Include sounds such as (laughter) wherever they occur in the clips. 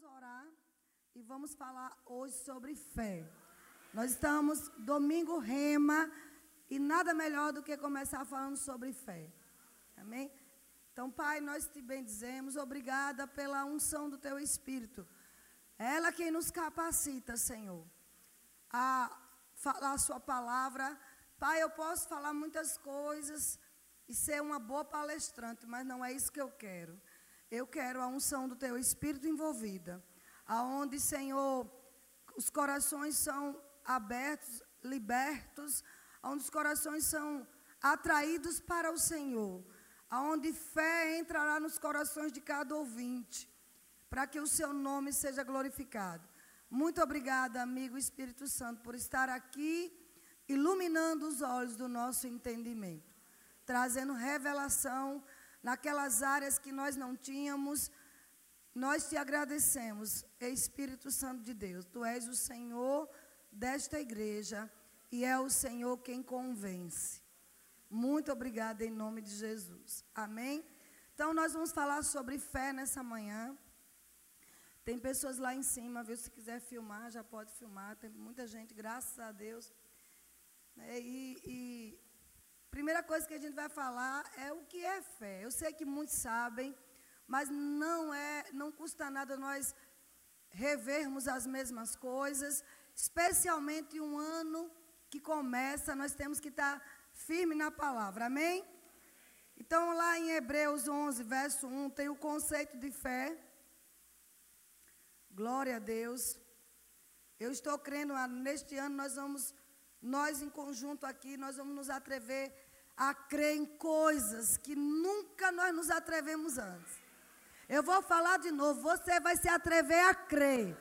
vamos orar e vamos falar hoje sobre fé. Nós estamos domingo rema e nada melhor do que começar falando sobre fé. Amém? Então, Pai, nós te bendizemos, obrigada pela unção do teu espírito. Ela quem nos capacita, Senhor, a falar a sua palavra. Pai, eu posso falar muitas coisas e ser uma boa palestrante, mas não é isso que eu quero. Eu quero a unção do teu espírito envolvida, aonde, Senhor, os corações são abertos, libertos, onde os corações são atraídos para o Senhor, aonde fé entrará nos corações de cada ouvinte, para que o seu nome seja glorificado. Muito obrigada, amigo Espírito Santo, por estar aqui iluminando os olhos do nosso entendimento, trazendo revelação naquelas áreas que nós não tínhamos. Nós te agradecemos, Espírito Santo de Deus. Tu és o Senhor desta igreja e é o Senhor quem convence. Muito obrigada em nome de Jesus. Amém? Então, nós vamos falar sobre fé nessa manhã. Tem pessoas lá em cima, viu? Se quiser filmar, já pode filmar. Tem muita gente, graças a Deus. É, e, e Primeira coisa que a gente vai falar é o que é fé. Eu sei que muitos sabem, mas não é, não custa nada nós revermos as mesmas coisas, especialmente um ano que começa, nós temos que estar firme na palavra. Amém? Então, lá em Hebreus 11, verso 1, tem o conceito de fé. Glória a Deus. Eu estou crendo, ah, neste ano nós vamos nós em conjunto aqui, nós vamos nos atrever a crer em coisas que nunca nós nos atrevemos antes. Eu vou falar de novo, você vai se atrever a crer.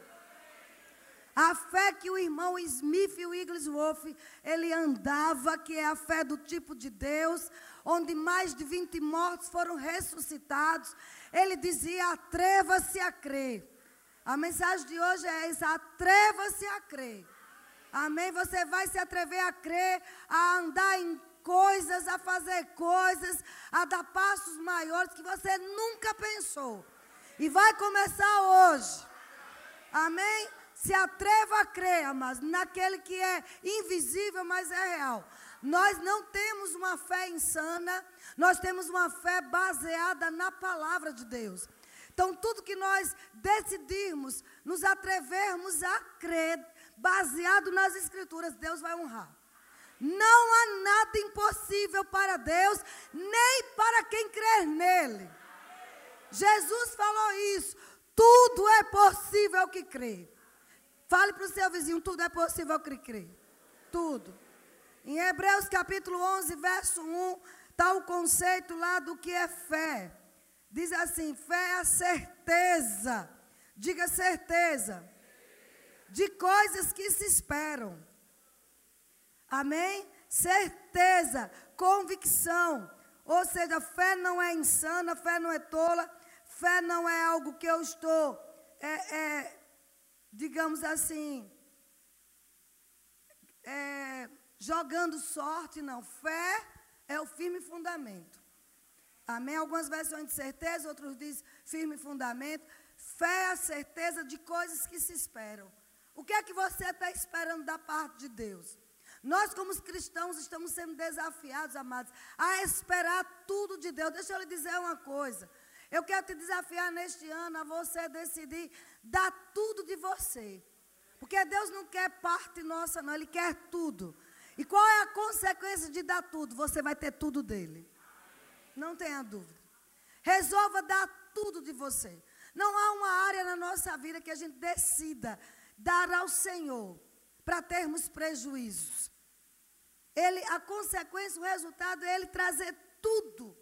A fé que o irmão Smith e o Wigglesworth, ele andava, que é a fé do tipo de Deus, onde mais de 20 mortos foram ressuscitados. Ele dizia: atreva-se a crer. A mensagem de hoje é essa: atreva-se a crer. Amém? Você vai se atrever a crer, a andar em coisas, a fazer coisas, a dar passos maiores que você nunca pensou. E vai começar hoje. Amém? Se atreva a crer, mas naquele que é invisível, mas é real. Nós não temos uma fé insana, nós temos uma fé baseada na palavra de Deus. Então, tudo que nós decidirmos, nos atrevermos a crer, baseado nas Escrituras, Deus vai honrar. Não há nada impossível para Deus, nem para quem crer nele. Jesus falou isso. Tudo é possível que crê. Fale para o seu vizinho: tudo é possível que crê. Tudo. Em Hebreus capítulo 11, verso 1, está o conceito lá do que é fé. Diz assim: fé é a certeza. Diga certeza de coisas que se esperam. Amém? Certeza, convicção. Ou seja, fé não é insana, fé não é tola, fé não é algo que eu estou, é, é, digamos assim, é, jogando sorte, não. Fé é o firme fundamento. Amém? Algumas versões de certeza, outros dizem firme fundamento. Fé é a certeza de coisas que se esperam. O que é que você está esperando da parte de Deus? Nós, como cristãos, estamos sendo desafiados, amados, a esperar tudo de Deus. Deixa eu lhe dizer uma coisa. Eu quero te desafiar neste ano a você decidir dar tudo de você. Porque Deus não quer parte nossa, não, Ele quer tudo. E qual é a consequência de dar tudo? Você vai ter tudo dele. Não tenha dúvida. Resolva dar tudo de você. Não há uma área na nossa vida que a gente decida dar ao Senhor para termos prejuízos. Ele, a consequência, o resultado é ele trazer tudo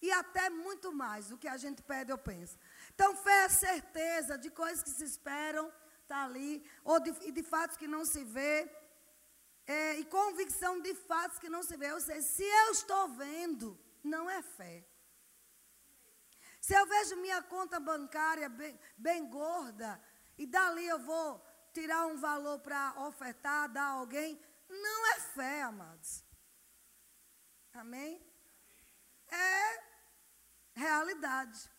e até muito mais do que a gente pede ou pensa. Então, fé é certeza de coisas que se esperam, está ali, ou de, de fatos que não se vê, é, e convicção de fatos que não se vê. Ou seja, se eu estou vendo, não é fé. Se eu vejo minha conta bancária bem, bem gorda, e dali eu vou tirar um valor para ofertar, dar a alguém. Não é fé, amados. Amém? É realidade.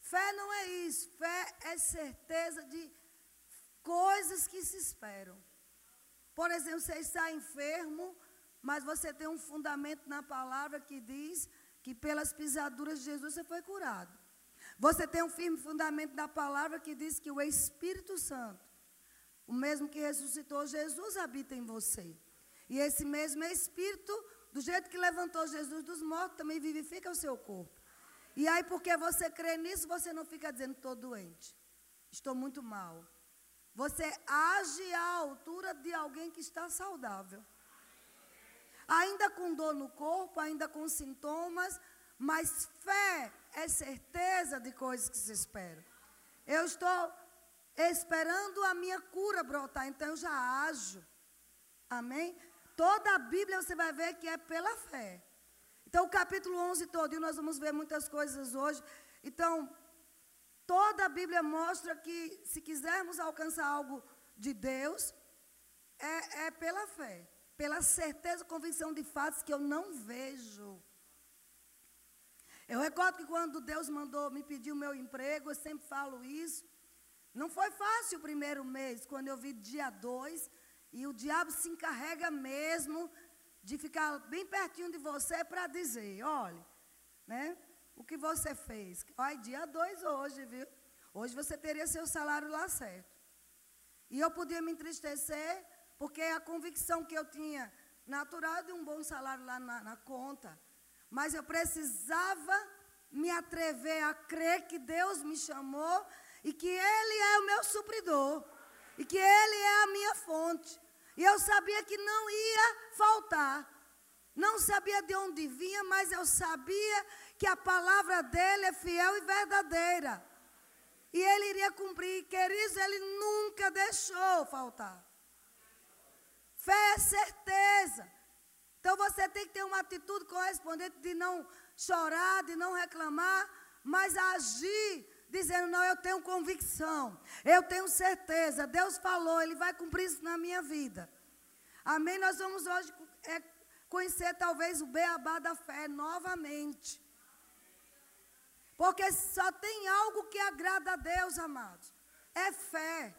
Fé não é isso. Fé é certeza de coisas que se esperam. Por exemplo, você está enfermo, mas você tem um fundamento na palavra que diz que pelas pisaduras de Jesus você foi curado. Você tem um firme fundamento da palavra que diz que o Espírito Santo, o mesmo que ressuscitou Jesus, habita em você. E esse mesmo Espírito, do jeito que levantou Jesus dos mortos, também vivifica o seu corpo. E aí, porque você crê nisso, você não fica dizendo, estou doente, estou muito mal. Você age à altura de alguém que está saudável. Ainda com dor no corpo, ainda com sintomas, mas fé é certeza de coisas que se esperam. Eu estou esperando a minha cura brotar, então eu já ajo. Amém? Toda a Bíblia você vai ver que é pela fé. Então, o capítulo 11 todo, nós vamos ver muitas coisas hoje. Então, toda a Bíblia mostra que se quisermos alcançar algo de Deus, é, é pela fé, pela certeza, convicção de fatos que eu não vejo. Eu recordo que quando Deus mandou me pedir o meu emprego, eu sempre falo isso. Não foi fácil o primeiro mês, quando eu vi dia 2, e o diabo se encarrega mesmo de ficar bem pertinho de você para dizer, olha, né? O que você fez? Olha, dia 2 hoje, viu? Hoje você teria seu salário lá certo. E eu podia me entristecer, porque a convicção que eu tinha natural de um bom salário lá na, na conta. Mas eu precisava me atrever a crer que Deus me chamou e que Ele é o meu supridor e que Ele é a minha fonte. E eu sabia que não ia faltar. Não sabia de onde vinha, mas eu sabia que a palavra dele é fiel e verdadeira. E ele iria cumprir. Queridos, ele nunca deixou faltar. Fé é certeza. Então você tem que ter uma atitude correspondente de não chorar, de não reclamar, mas agir dizendo: Não, eu tenho convicção, eu tenho certeza, Deus falou, Ele vai cumprir isso na minha vida. Amém? Nós vamos hoje é, conhecer talvez o beabá da fé novamente. Porque só tem algo que agrada a Deus, amados: é fé.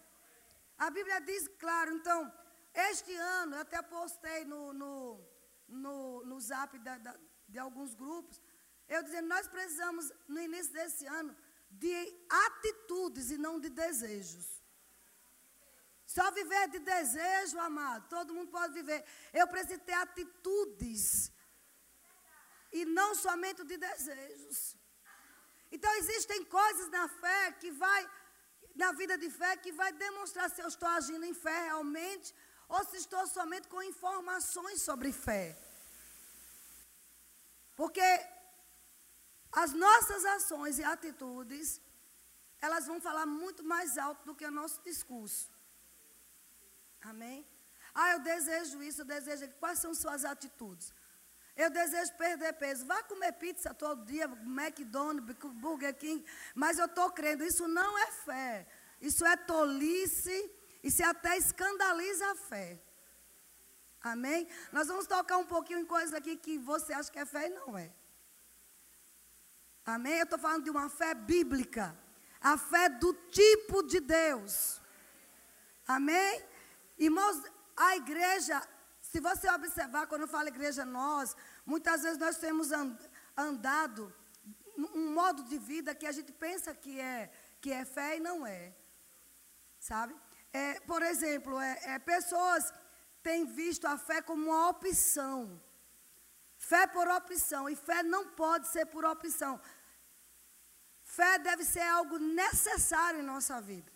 A Bíblia diz, claro, então, este ano, eu até postei no, no no, no zap da, da, de alguns grupos, eu dizendo, nós precisamos, no início desse ano, de atitudes e não de desejos. Só viver de desejo, amado, todo mundo pode viver. Eu preciso ter atitudes e não somente de desejos. Então existem coisas na fé que vai, na vida de fé, que vai demonstrar se eu estou agindo em fé realmente ou se estou somente com informações sobre fé. Porque as nossas ações e atitudes, elas vão falar muito mais alto do que o nosso discurso. Amém? Ah, eu desejo isso, eu desejo. Quais são suas atitudes? Eu desejo perder peso. Vá comer pizza todo dia, McDonald's, Burger King. Mas eu estou crendo, isso não é fé. Isso é tolice e se até escandaliza a fé. Amém? Nós vamos tocar um pouquinho em coisas aqui que você acha que é fé e não é. Amém? Eu estou falando de uma fé bíblica. A fé do tipo de Deus. Amém? Irmãos, a igreja, se você observar, quando eu falo igreja, nós, muitas vezes nós temos andado um modo de vida que a gente pensa que é, que é fé e não é. Sabe? É, por exemplo, é, é, pessoas têm visto a fé como uma opção. Fé por opção. E fé não pode ser por opção. Fé deve ser algo necessário em nossa vida.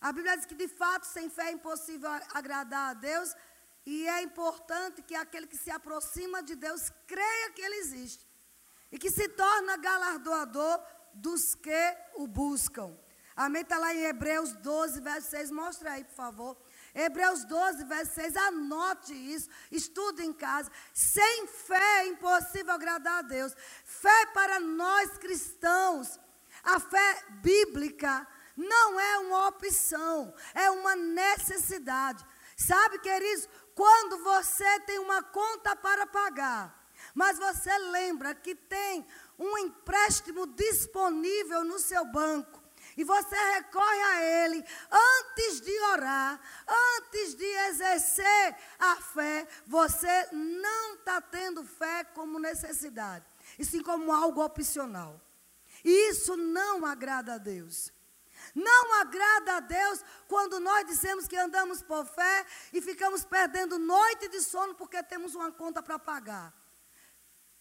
A Bíblia diz que de fato sem fé é impossível agradar a Deus. E é importante que aquele que se aproxima de Deus creia que Ele existe. E que se torna galardoador dos que o buscam. Amém? Está lá em Hebreus 12, verso 6. Mostra aí, por favor. Hebreus 12, verso 6. Anote isso. Estude em casa. Sem fé é impossível agradar a Deus. Fé para nós cristãos. A fé bíblica não é uma opção, é uma necessidade. Sabe, queridos, quando você tem uma conta para pagar, mas você lembra que tem um empréstimo disponível no seu banco e você recorre a Ele antes de orar, antes de exercer a fé, você não está tendo fé como necessidade, e sim como algo opcional. E isso não agrada a Deus. Não agrada a Deus quando nós dizemos que andamos por fé e ficamos perdendo noite de sono porque temos uma conta para pagar.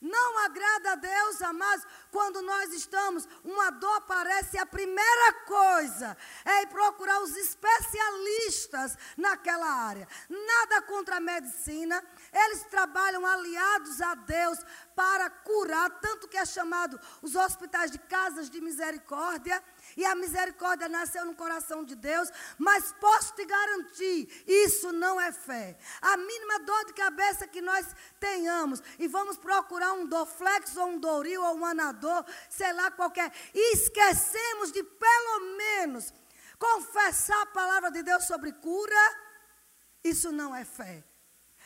Não agrada a Deus, amados, quando nós estamos, uma dor aparece, a primeira coisa é ir procurar os especialistas naquela área. Nada contra a medicina, eles trabalham aliados a Deus para curar, tanto que é chamado os hospitais de casas de misericórdia e a misericórdia nasceu no coração de Deus, mas posso te garantir, isso não é fé. A mínima dor de cabeça que nós tenhamos e vamos procurar um Dorflex ou um Doril ou um Anador, sei lá qualquer, e esquecemos de pelo menos confessar a palavra de Deus sobre cura, isso não é fé.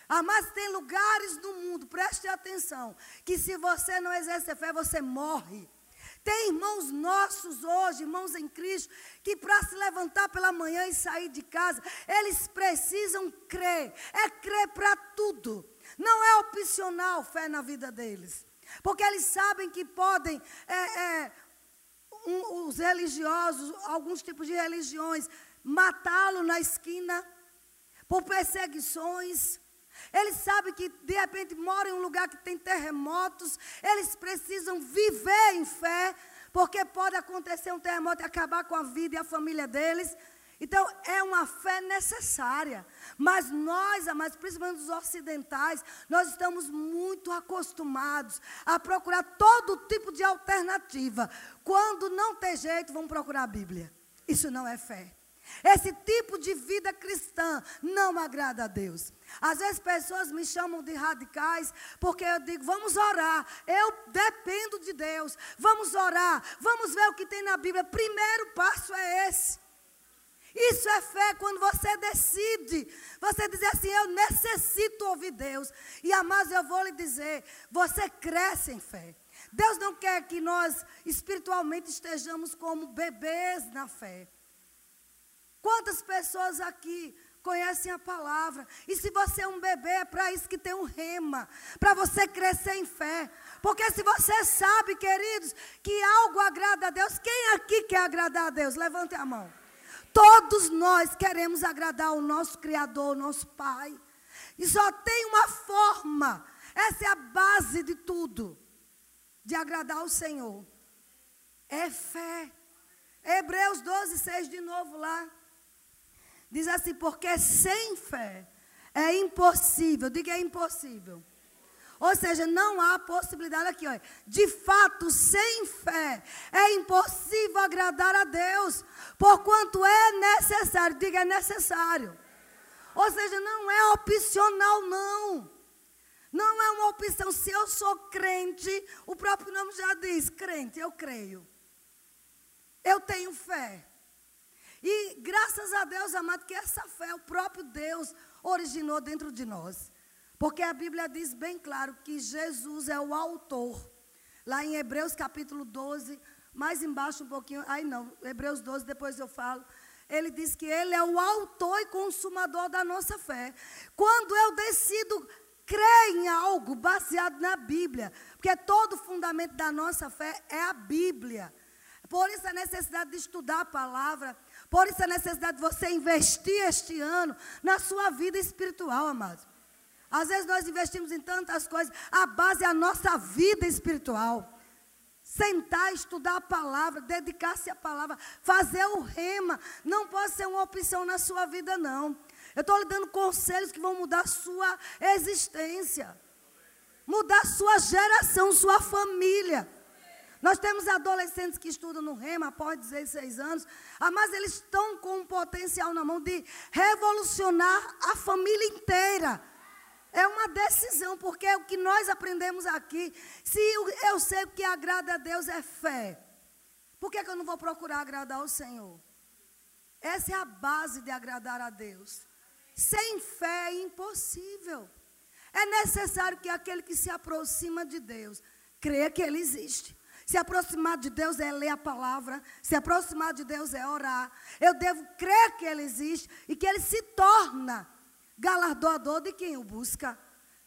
Ah, mas tem lugares no mundo, preste atenção, que se você não exerce fé, você morre. Tem irmãos nossos hoje, irmãos em Cristo, que para se levantar pela manhã e sair de casa, eles precisam crer. É crer para tudo. Não é opcional fé na vida deles. Porque eles sabem que podem, é, é, um, os religiosos, alguns tipos de religiões, matá-lo na esquina por perseguições. Eles sabem que de repente moram em um lugar que tem terremotos. Eles precisam viver em fé, porque pode acontecer um terremoto e acabar com a vida e a família deles. Então, é uma fé necessária. Mas nós, amados, principalmente os ocidentais, nós estamos muito acostumados a procurar todo tipo de alternativa. Quando não tem jeito, vamos procurar a Bíblia. Isso não é fé. Esse tipo de vida cristã não agrada a Deus. Às vezes pessoas me chamam de radicais porque eu digo, vamos orar. Eu dependo de Deus. Vamos orar. Vamos ver o que tem na Bíblia. Primeiro passo é esse. Isso é fé quando você decide. Você diz assim: Eu necessito ouvir Deus. E amados, eu vou lhe dizer: você cresce em fé. Deus não quer que nós espiritualmente estejamos como bebês na fé. Quantas pessoas aqui conhecem a palavra? E se você é um bebê, é para isso que tem um rema, para você crescer em fé. Porque se você sabe, queridos, que algo agrada a Deus, quem aqui quer agradar a Deus? Levante a mão. Todos nós queremos agradar o nosso Criador, o nosso Pai. E só tem uma forma, essa é a base de tudo, de agradar o Senhor. É fé. Hebreus 12, 6 de novo lá. Diz assim: porque sem fé é impossível, diga é impossível. Ou seja, não há possibilidade aqui, ó. De fato, sem fé é impossível agradar a Deus, porquanto é necessário, diga é necessário. Ou seja, não é opcional não. Não é uma opção. Se eu sou crente, o próprio nome já diz, crente, eu creio. Eu tenho fé. E graças a Deus, amado, que essa fé, o próprio Deus originou dentro de nós. Porque a Bíblia diz bem claro que Jesus é o autor. Lá em Hebreus capítulo 12, mais embaixo um pouquinho, aí não, Hebreus 12, depois eu falo. Ele diz que ele é o autor e consumador da nossa fé. Quando eu decido crer em algo baseado na Bíblia, porque todo o fundamento da nossa fé é a Bíblia. Por isso a necessidade de estudar a palavra, por isso a necessidade de você investir este ano na sua vida espiritual, amados. Às vezes nós investimos em tantas coisas, a base é a nossa vida espiritual. Sentar, estudar a palavra, dedicar-se à palavra, fazer o rema, não pode ser uma opção na sua vida, não. Eu estou lhe dando conselhos que vão mudar a sua existência, mudar a sua geração, sua família. Nós temos adolescentes que estudam no Rema após 16 anos, ah, mas eles estão com um potencial na mão de revolucionar a família inteira. É uma decisão, porque o que nós aprendemos aqui. Se eu sei que agrada a Deus é fé, por que, que eu não vou procurar agradar ao Senhor? Essa é a base de agradar a Deus. Sem fé é impossível. É necessário que aquele que se aproxima de Deus creia que Ele existe. Se aproximar de Deus é ler a palavra. Se aproximar de Deus é orar. Eu devo crer que Ele existe e que Ele se torna galardoador de quem o busca.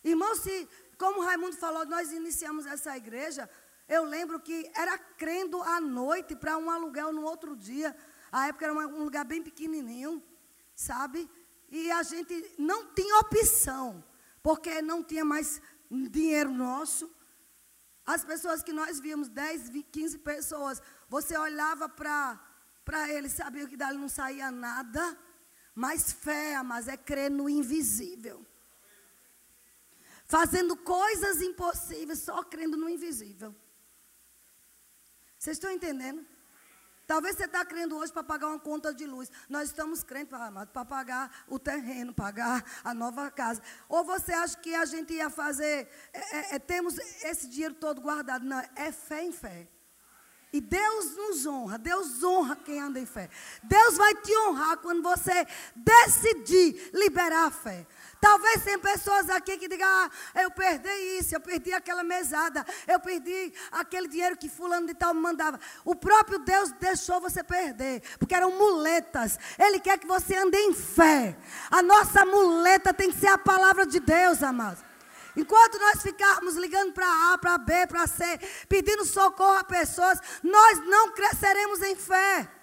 Irmão, se, como Raimundo falou, nós iniciamos essa igreja. Eu lembro que era crendo à noite para um aluguel no outro dia. A época era um lugar bem pequenininho, sabe? E a gente não tinha opção, porque não tinha mais dinheiro nosso. As pessoas que nós víamos, 10, 15 pessoas, você olhava para eles, sabia que dali não saía nada. Mas fé, mas é crer no invisível. Fazendo coisas impossíveis, só crendo no invisível. Vocês estão entendendo? Talvez você está crendo hoje para pagar uma conta de luz. Nós estamos crendo para pagar o terreno, pagar a nova casa. Ou você acha que a gente ia fazer, é, é, é, temos esse dinheiro todo guardado. Não, é fé em fé. E Deus nos honra, Deus honra quem anda em fé. Deus vai te honrar quando você decidir liberar a fé. Talvez tenha pessoas aqui que digam: ah, eu perdi isso, eu perdi aquela mesada, eu perdi aquele dinheiro que fulano de tal mandava. O próprio Deus deixou você perder, porque eram muletas. Ele quer que você ande em fé. A nossa muleta tem que ser a palavra de Deus, amados. Enquanto nós ficarmos ligando para A, para B, para C, pedindo socorro a pessoas, nós não cresceremos em fé.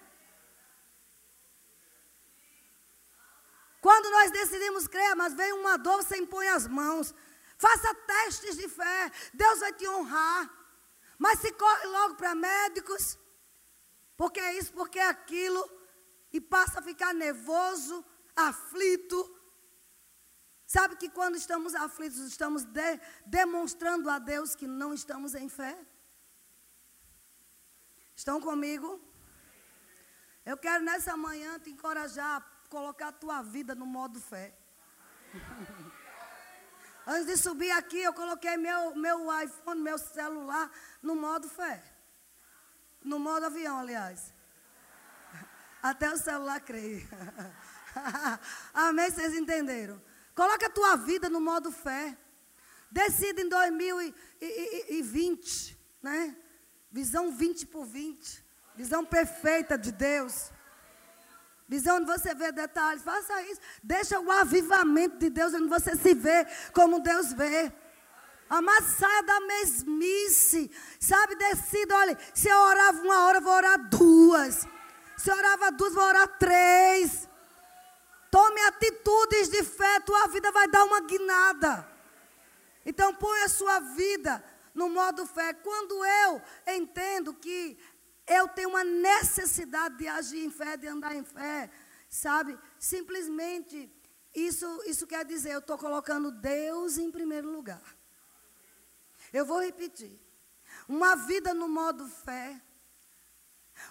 Quando nós decidimos crer, mas vem uma dor, você impõe as mãos. Faça testes de fé, Deus vai te honrar. Mas se corre logo para médicos, porque é isso, porque é aquilo, e passa a ficar nervoso, aflito, Sabe que quando estamos aflitos, estamos de, demonstrando a Deus que não estamos em fé? Estão comigo? Eu quero nessa manhã te encorajar colocar a tua vida no modo fé. Antes de subir aqui, eu coloquei meu, meu iPhone, meu celular no modo fé. No modo avião, aliás. Até o celular creio. (laughs) Amém? Vocês entenderam? Coloca a tua vida no modo fé. Decida em 2020, né? Visão 20 por 20. Visão perfeita de Deus. Visão onde você vê detalhes. Faça isso. Deixa o avivamento de Deus onde você se vê como Deus vê. Amar, saia da mesmice. Sabe, decida, olha, se eu orava uma hora, vou orar duas. Se eu orava duas, vou orar três. Tome atitudes de fé, tua vida vai dar uma guinada. Então põe a sua vida no modo fé. Quando eu entendo que eu tenho uma necessidade de agir em fé, de andar em fé, sabe? Simplesmente isso, isso quer dizer, eu estou colocando Deus em primeiro lugar. Eu vou repetir. Uma vida no modo fé.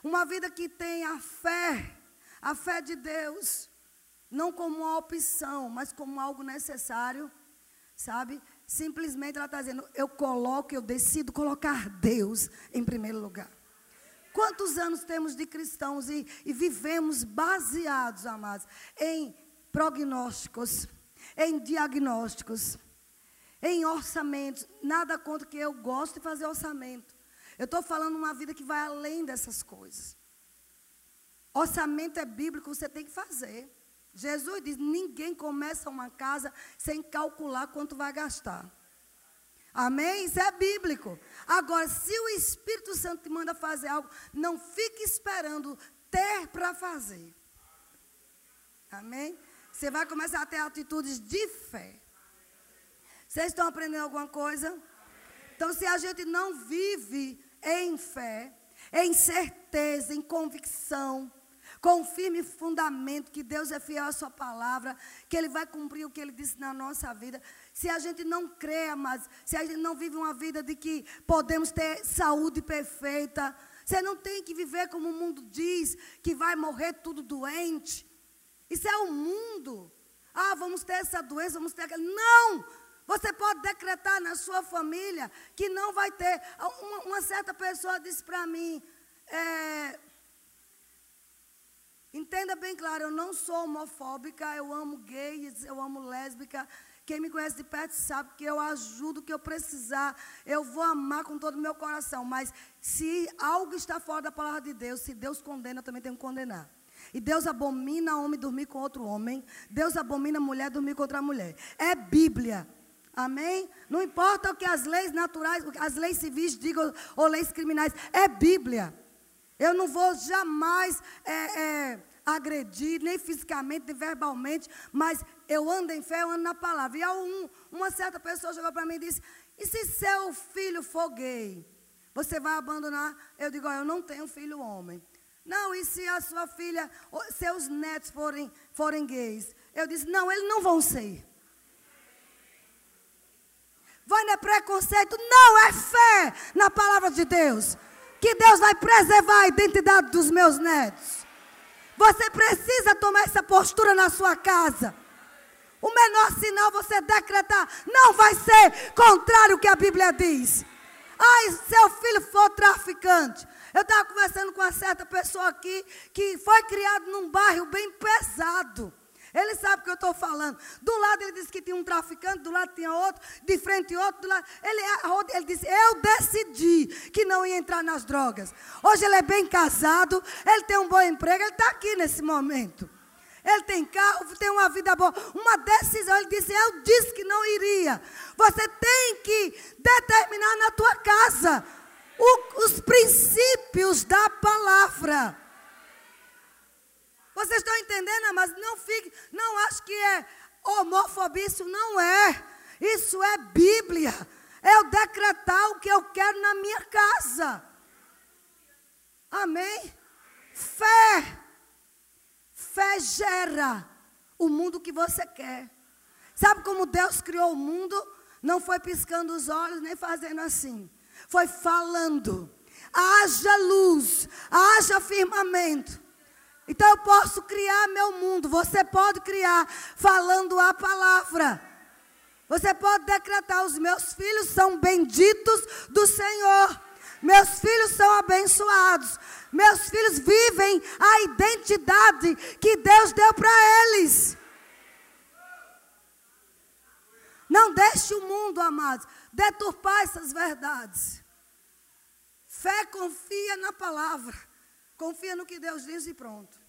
Uma vida que tem a fé, a fé de Deus não como uma opção, mas como algo necessário, sabe? Simplesmente ela está dizendo: eu coloco, eu decido colocar Deus em primeiro lugar. Quantos anos temos de cristãos e, e vivemos baseados, amados, em prognósticos, em diagnósticos, em orçamentos. Nada contra que eu gosto de fazer orçamento. Eu estou falando uma vida que vai além dessas coisas. Orçamento é bíblico, você tem que fazer. Jesus diz: ninguém começa uma casa sem calcular quanto vai gastar. Amém? Isso é bíblico. Agora, se o Espírito Santo te manda fazer algo, não fique esperando ter para fazer. Amém? Você vai começar a ter atitudes de fé. Vocês estão aprendendo alguma coisa? Então, se a gente não vive em fé, em certeza, em convicção, com firme fundamento que Deus é fiel à sua palavra, que Ele vai cumprir o que Ele disse na nossa vida. Se a gente não crê, mas se a gente não vive uma vida de que podemos ter saúde perfeita, você não tem que viver como o mundo diz, que vai morrer tudo doente. Isso é o mundo. Ah, vamos ter essa doença, vamos ter aquela. Não! Você pode decretar na sua família que não vai ter. Uma, uma certa pessoa disse para mim, é, Entenda bem claro, eu não sou homofóbica, eu amo gays, eu amo lésbica, Quem me conhece de perto sabe que eu ajudo o que eu precisar. Eu vou amar com todo o meu coração. Mas se algo está fora da palavra de Deus, se Deus condena, eu também tenho que condenar. E Deus abomina homem dormir com outro homem. Deus abomina mulher dormir com outra mulher. É Bíblia. Amém? Não importa o que as leis naturais, as leis civis digam, ou leis criminais. É Bíblia. Eu não vou jamais é, é, agredir, nem fisicamente, nem verbalmente, mas eu ando em fé, eu ando na palavra. E um, uma certa pessoa chegou para mim e disse: E se seu filho for gay? Você vai abandonar? Eu digo: Eu não tenho filho homem. Não, e se a sua filha, seus netos forem, forem gays? Eu disse: Não, eles não vão ser. Vai não é preconceito, não, é fé na palavra de Deus. Que Deus vai preservar a identidade dos meus netos. Você precisa tomar essa postura na sua casa. O menor sinal você decretar não vai ser contrário ao que a Bíblia diz. Ai, seu filho for traficante. Eu estava conversando com uma certa pessoa aqui que foi criado num bairro bem pesado. Ele sabe o que eu estou falando. Do lado ele disse que tinha um traficante, do lado tinha outro, de frente outro, do lado. Ele, ele disse: Eu decidi que não ia entrar nas drogas. Hoje ele é bem casado, ele tem um bom emprego, ele está aqui nesse momento. Ele tem carro, tem uma vida boa. Uma decisão, ele disse: Eu disse que não iria. Você tem que determinar na tua casa o, os princípios da palavra. Vocês estão entendendo? Mas não fique, não acho que é homofobia, isso não é. Isso é Bíblia. É eu decretar o que eu quero na minha casa. Amém? Fé. Fé gera o mundo que você quer. Sabe como Deus criou o mundo? Não foi piscando os olhos, nem fazendo assim. Foi falando. Haja luz, haja firmamento. Então eu posso criar meu mundo. Você pode criar falando a palavra. Você pode decretar: os meus filhos são benditos do Senhor. Meus filhos são abençoados. Meus filhos vivem a identidade que Deus deu para eles. Não deixe o mundo, amados, deturpar essas verdades. Fé confia na palavra. Confia no que Deus diz e pronto.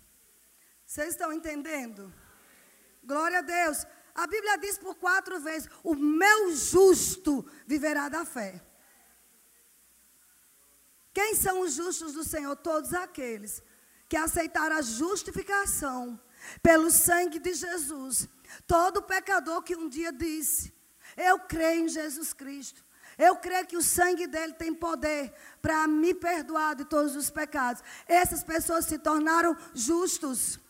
Vocês estão entendendo? Glória a Deus. A Bíblia diz por quatro vezes: O meu justo viverá da fé. Quem são os justos do Senhor? Todos aqueles que aceitaram a justificação pelo sangue de Jesus. Todo pecador que um dia disse: Eu creio em Jesus Cristo. Eu creio que o sangue dele tem poder para me perdoar de todos os pecados. Essas pessoas se tornaram justos.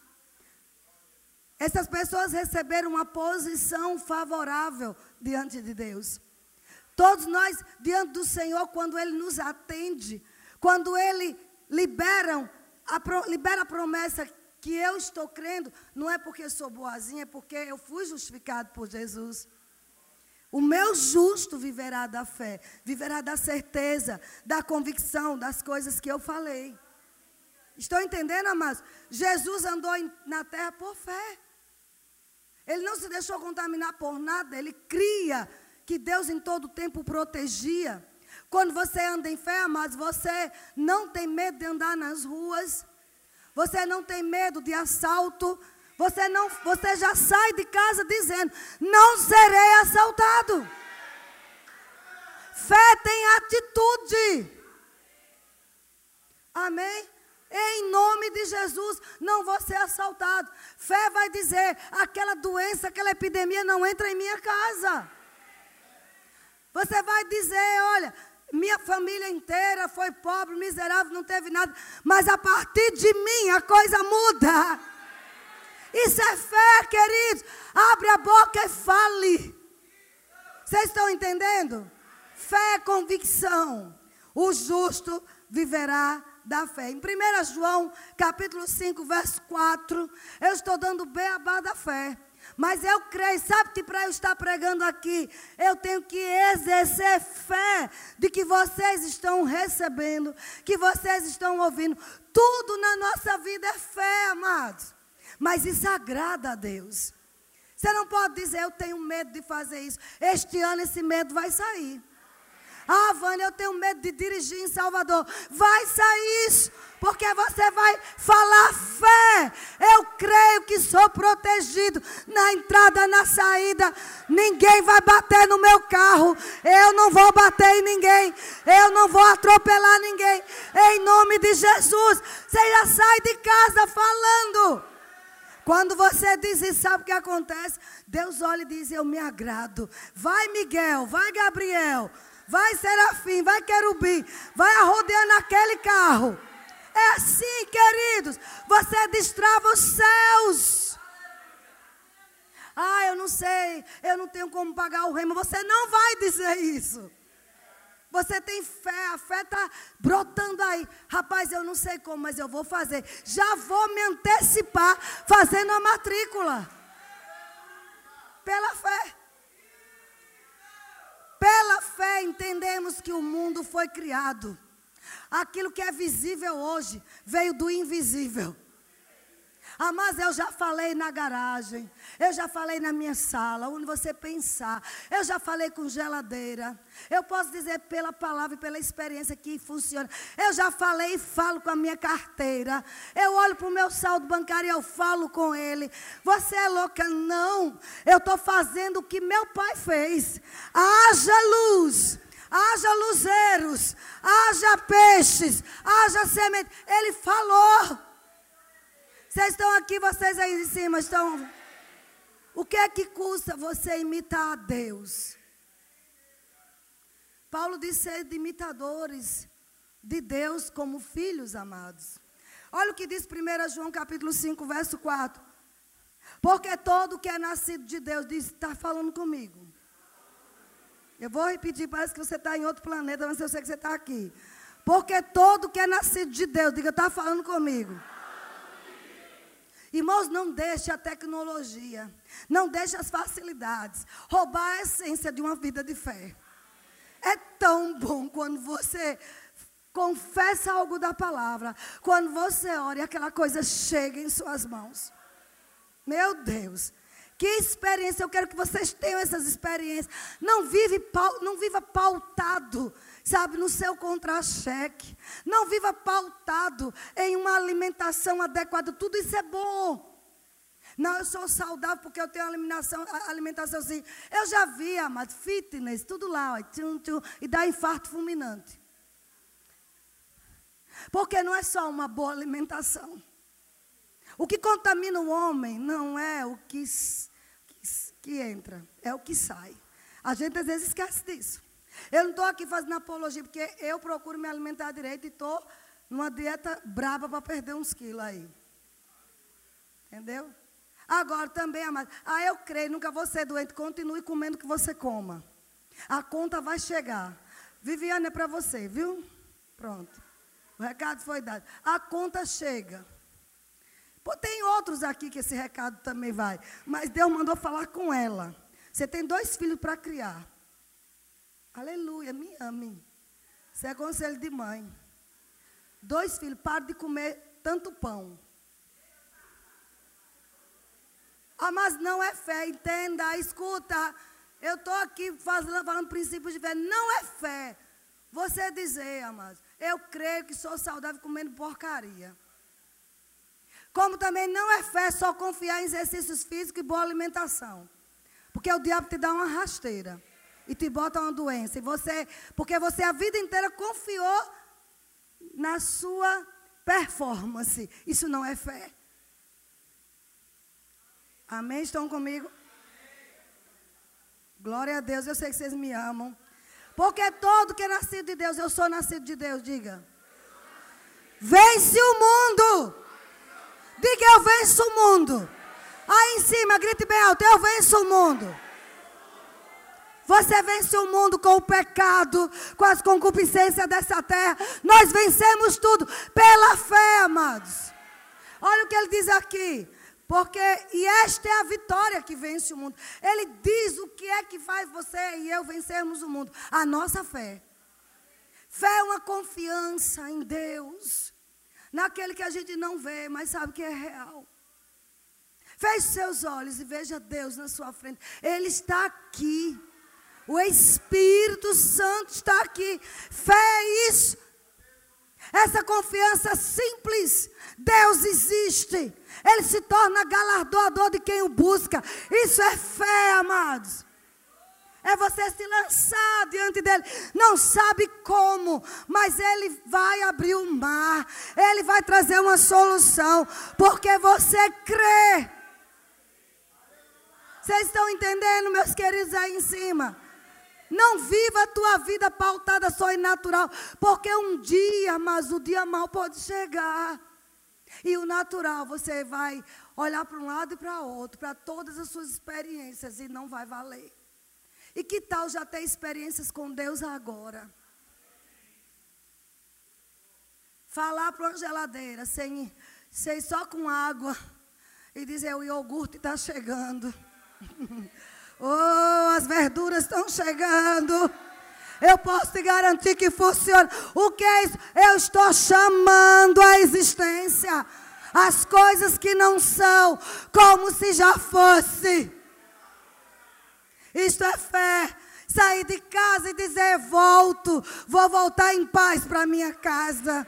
Essas pessoas receberam uma posição favorável diante de Deus. Todos nós, diante do Senhor, quando Ele nos atende, quando Ele libera a, libera a promessa que eu estou crendo, não é porque sou boazinha, é porque eu fui justificado por Jesus. O meu justo viverá da fé, viverá da certeza, da convicção das coisas que eu falei. Estão entendendo, amados? Jesus andou na terra por fé. Ele não se deixou contaminar por nada, ele cria que Deus em todo tempo protegia. Quando você anda em fé, amados, você não tem medo de andar nas ruas, você não tem medo de assalto, você não, você já sai de casa dizendo: "Não serei assaltado". Fé tem atitude. Amém? Em nome de Jesus, não vou ser assaltado. Fé vai dizer: aquela doença, aquela epidemia não entra em minha casa. Você vai dizer: olha, minha família inteira foi pobre, miserável, não teve nada, mas a partir de mim a coisa muda. Isso é fé, queridos. Abre a boca e fale. Vocês estão entendendo? Fé é convicção. O justo viverá da fé. Em 1 João, capítulo 5, verso 4, eu estou dando beabá da fé. Mas eu creio, sabe que para eu estar pregando aqui, eu tenho que exercer fé de que vocês estão recebendo, que vocês estão ouvindo. Tudo na nossa vida é fé, amados. Mas isso agrada a Deus. Você não pode dizer, eu tenho medo de fazer isso. Este ano esse medo vai sair. Ah, Vânia, eu tenho medo de dirigir em Salvador. Vai sair isso, porque você vai falar fé. Eu creio que sou protegido na entrada, na saída. Ninguém vai bater no meu carro. Eu não vou bater em ninguém. Eu não vou atropelar ninguém. Em nome de Jesus. Você já sai de casa falando. Quando você diz isso, sabe o que acontece? Deus olha e diz: Eu me agrado. Vai, Miguel, vai, Gabriel vai serafim, vai querubim, vai arrodeando aquele carro. É assim, queridos, você destrava os céus. Ah, eu não sei, eu não tenho como pagar o remo. Você não vai dizer isso. Você tem fé, a fé está brotando aí. Rapaz, eu não sei como, mas eu vou fazer. Já vou me antecipar fazendo a matrícula. Pela fé. Pela fé entendemos que o mundo foi criado. Aquilo que é visível hoje veio do invisível. Ah, mas eu já falei na garagem, eu já falei na minha sala, onde você pensar, eu já falei com geladeira. Eu posso dizer pela palavra e pela experiência que funciona. Eu já falei e falo com a minha carteira. Eu olho para o meu saldo bancário e eu falo com ele. Você é louca? Não. Eu estou fazendo o que meu pai fez. Haja luz haja luzeiros, haja peixes, haja semente. Ele falou. Vocês estão aqui, vocês aí em cima estão. O que é que custa você imitar a Deus? Paulo disse ser imitadores de Deus como filhos amados. Olha o que diz 1 João capítulo 5, verso 4. Porque todo que é nascido de Deus, diz, está falando comigo. Eu vou repetir, parece que você está em outro planeta, mas eu sei que você está aqui. Porque todo que é nascido de Deus, diga, está falando comigo. Irmãos, não deixe a tecnologia, não deixe as facilidades roubar a essência de uma vida de fé. É tão bom quando você confessa algo da palavra, quando você ora e aquela coisa chega em suas mãos. Meu Deus, que experiência, eu quero que vocês tenham essas experiências. Não, vive, não viva pautado sabe, no seu contra-cheque. Não viva pautado em uma alimentação adequada. Tudo isso é bom. Não, eu sou saudável porque eu tenho alimentação, alimentação assim. Eu já vi, amado, fitness, tudo lá, ó, tchum, tchum, e dá infarto fulminante. Porque não é só uma boa alimentação. O que contamina o homem não é o que, que, que entra, é o que sai. A gente às vezes esquece disso. Eu não estou aqui fazendo apologia, porque eu procuro me alimentar direito e estou numa dieta braba para perder uns quilos aí. Entendeu? Agora também, amado. Ah, eu creio, nunca vou ser doente. Continue comendo o que você coma. A conta vai chegar. Viviane é para você, viu? Pronto. O recado foi dado. A conta chega. Tem outros aqui que esse recado também vai. Mas Deus mandou falar com ela. Você tem dois filhos para criar. Aleluia, me ame. Isso é conselho de mãe. Dois filhos, pare de comer tanto pão. Ah, mas não é fé, entenda, escuta. Eu estou aqui falando, falando princípios de fé. Não é fé. Você dizer, amados, eu creio que sou saudável comendo porcaria. Como também não é fé só confiar em exercícios físicos e boa alimentação. Porque o diabo te dá uma rasteira e te bota uma doença. E você, porque você a vida inteira confiou na sua performance. Isso não é fé. Amém? Estão comigo? Glória a Deus, eu sei que vocês me amam. Porque todo que é nascido de Deus, eu sou nascido de Deus, diga. Vence o mundo. Diga, eu venço o mundo. Aí em cima, grite bem alto, eu venço o mundo. Você vence o mundo com o pecado, com as concupiscências dessa terra. Nós vencemos tudo pela fé, amados. Olha o que ele diz aqui. Porque, e esta é a vitória que vence o mundo. Ele diz o que é que faz você e eu vencermos o mundo. A nossa fé. Fé é uma confiança em Deus. Naquele que a gente não vê, mas sabe que é real. Feche seus olhos e veja Deus na sua frente. Ele está aqui. O Espírito Santo está aqui. Fé é isso. Essa confiança simples. Deus existe. Ele se torna galardoador de quem o busca. Isso é fé, amados. É você se lançar diante dele. Não sabe como, mas ele vai abrir o mar. Ele vai trazer uma solução. Porque você crê. Vocês estão entendendo, meus queridos, aí em cima? Não viva a tua vida pautada só em natural, porque um dia, mas o dia mal pode chegar. E o natural, você vai olhar para um lado e para outro, para todas as suas experiências, e não vai valer. E que tal já ter experiências com Deus agora? Falar para uma geladeira, sem, sem só com água, e dizer: o iogurte está chegando. (laughs) oh, as verduras estão chegando. Eu posso te garantir que funciona. O que é isso? Eu estou chamando a existência as coisas que não são, como se já fosse. Isto é fé. Sair de casa e dizer: volto, vou voltar em paz para minha casa.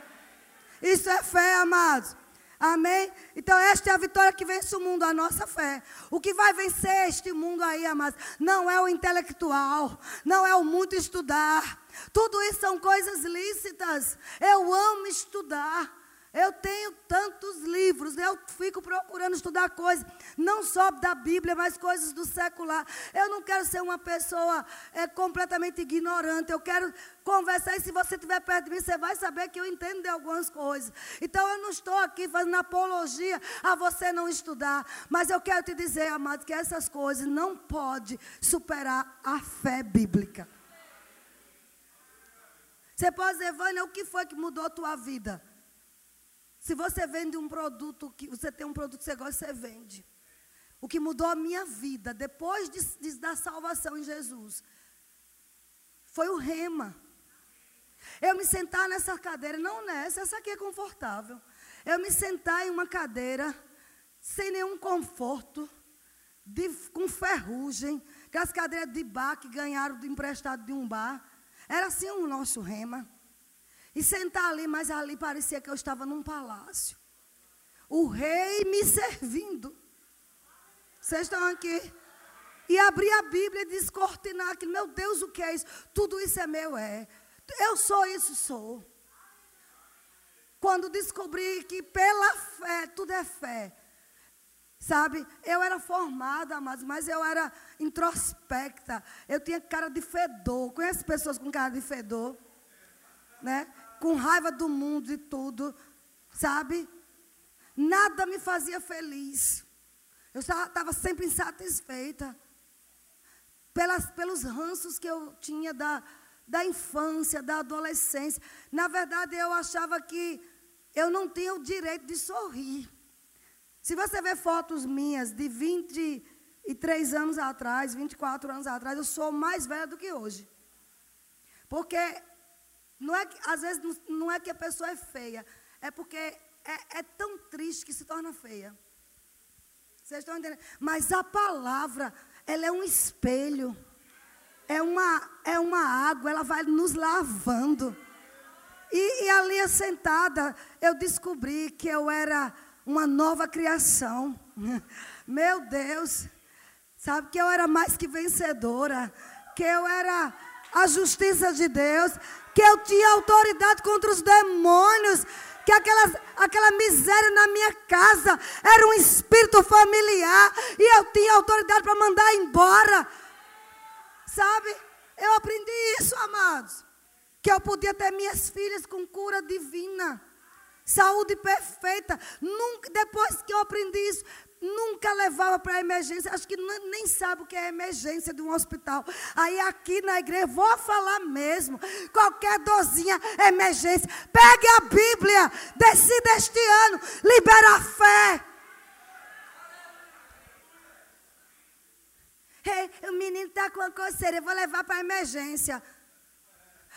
Isso é fé, amados. Amém? Então, esta é a vitória que vence o mundo, a nossa fé. O que vai vencer este mundo aí, amados, não é o intelectual, não é o muito estudar. Tudo isso são coisas lícitas. Eu amo estudar. Eu tenho tantos livros, eu fico procurando estudar coisas, não só da Bíblia, mas coisas do secular. Eu não quero ser uma pessoa é, completamente ignorante, eu quero conversar e se você estiver perto de mim, você vai saber que eu entendo de algumas coisas. Então eu não estou aqui fazendo apologia a você não estudar, mas eu quero te dizer, amado, que essas coisas não podem superar a fé bíblica. Você pode dizer, Vânia, o que foi que mudou a tua vida? Se você vende um produto, que você tem um produto que você gosta, você vende. O que mudou a minha vida depois de, de, da salvação em Jesus foi o rema. Eu me sentar nessa cadeira, não nessa, essa aqui é confortável. Eu me sentar em uma cadeira sem nenhum conforto, de, com ferrugem, aquelas cadeiras de bar que ganharam do emprestado de um bar. Era assim o nosso rema. E sentar ali, mas ali parecia que eu estava num palácio. O rei me servindo. Vocês estão aqui? E abrir a Bíblia e descortinar aquilo. Meu Deus, o que é isso? Tudo isso é meu, é. Eu sou isso, sou. Quando descobri que pela fé, tudo é fé. Sabe, eu era formada, mas, mas eu era introspecta. Eu tinha cara de fedor. Conhece pessoas com cara de fedor? Né? Com raiva do mundo e tudo, sabe? Nada me fazia feliz. Eu estava sempre insatisfeita pelas, pelos ranços que eu tinha da, da infância, da adolescência. Na verdade, eu achava que eu não tinha o direito de sorrir. Se você ver fotos minhas de 23 anos atrás, 24 anos atrás, eu sou mais velha do que hoje. Porque não é que, às vezes não é que a pessoa é feia, é porque é, é tão triste que se torna feia. Vocês estão entendendo? Mas a palavra, ela é um espelho. É uma, é uma água, ela vai nos lavando. E, e ali sentada, eu descobri que eu era uma nova criação. (laughs) Meu Deus. Sabe que eu era mais que vencedora. Que eu era a justiça de Deus que eu tinha autoridade contra os demônios, que aquelas, aquela miséria na minha casa era um espírito familiar e eu tinha autoridade para mandar embora. Sabe? Eu aprendi isso, amados. Que eu podia ter minhas filhas com cura divina, saúde perfeita. Nunca, depois que eu aprendi isso, nunca levava para emergência, acho que nem sabe o que é emergência de um hospital. Aí aqui na igreja, vou falar mesmo, qualquer dorzinha, emergência, pegue a Bíblia, decida este ano, libera a fé. Hey, o menino está com a coceira, eu vou levar para emergência.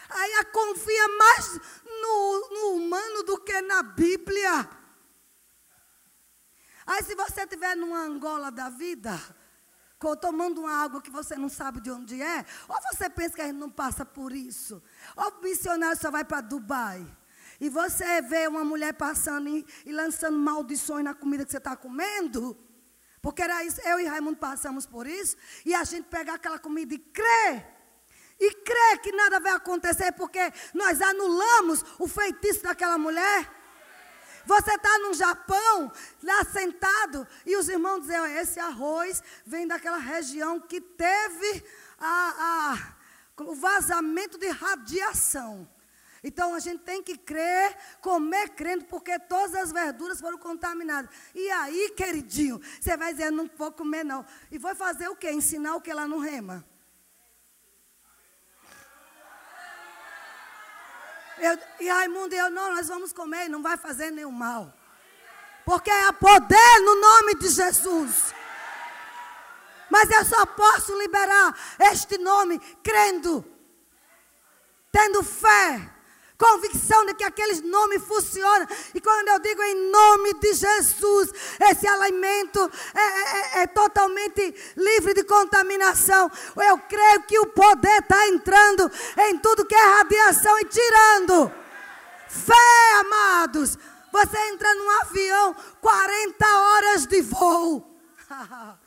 Aí a confia mais no, no humano do que na Bíblia. Aí se você estiver numa Angola da vida, tomando uma água que você não sabe de onde é, ou você pensa que a gente não passa por isso, ou o missionário só vai para Dubai. E você vê uma mulher passando e, e lançando maldições na comida que você está comendo, porque era isso, eu e Raimundo passamos por isso, e a gente pega aquela comida e crê. E crê que nada vai acontecer porque nós anulamos o feitiço daquela mulher. Você está no Japão, lá sentado, e os irmãos dizem: esse arroz vem daquela região que teve a, a, o vazamento de radiação. Então a gente tem que crer, comer crendo, porque todas as verduras foram contaminadas. E aí, queridinho, você vai dizer: não vou comer, não. E vai fazer o quê? Ensinar o que lá no rema? Eu, e Raimundo e eu, não, nós vamos comer e não vai fazer nenhum mal. Porque é poder no nome de Jesus. Mas eu só posso liberar este nome crendo, tendo fé convicção de que aqueles nomes funcionam. E quando eu digo em nome de Jesus, esse alimento é, é, é, é totalmente livre de contaminação. Eu creio que o poder está entrando em tudo que é radiação e tirando. Fé, amados. Você entra num avião, 40 horas de voo. (laughs)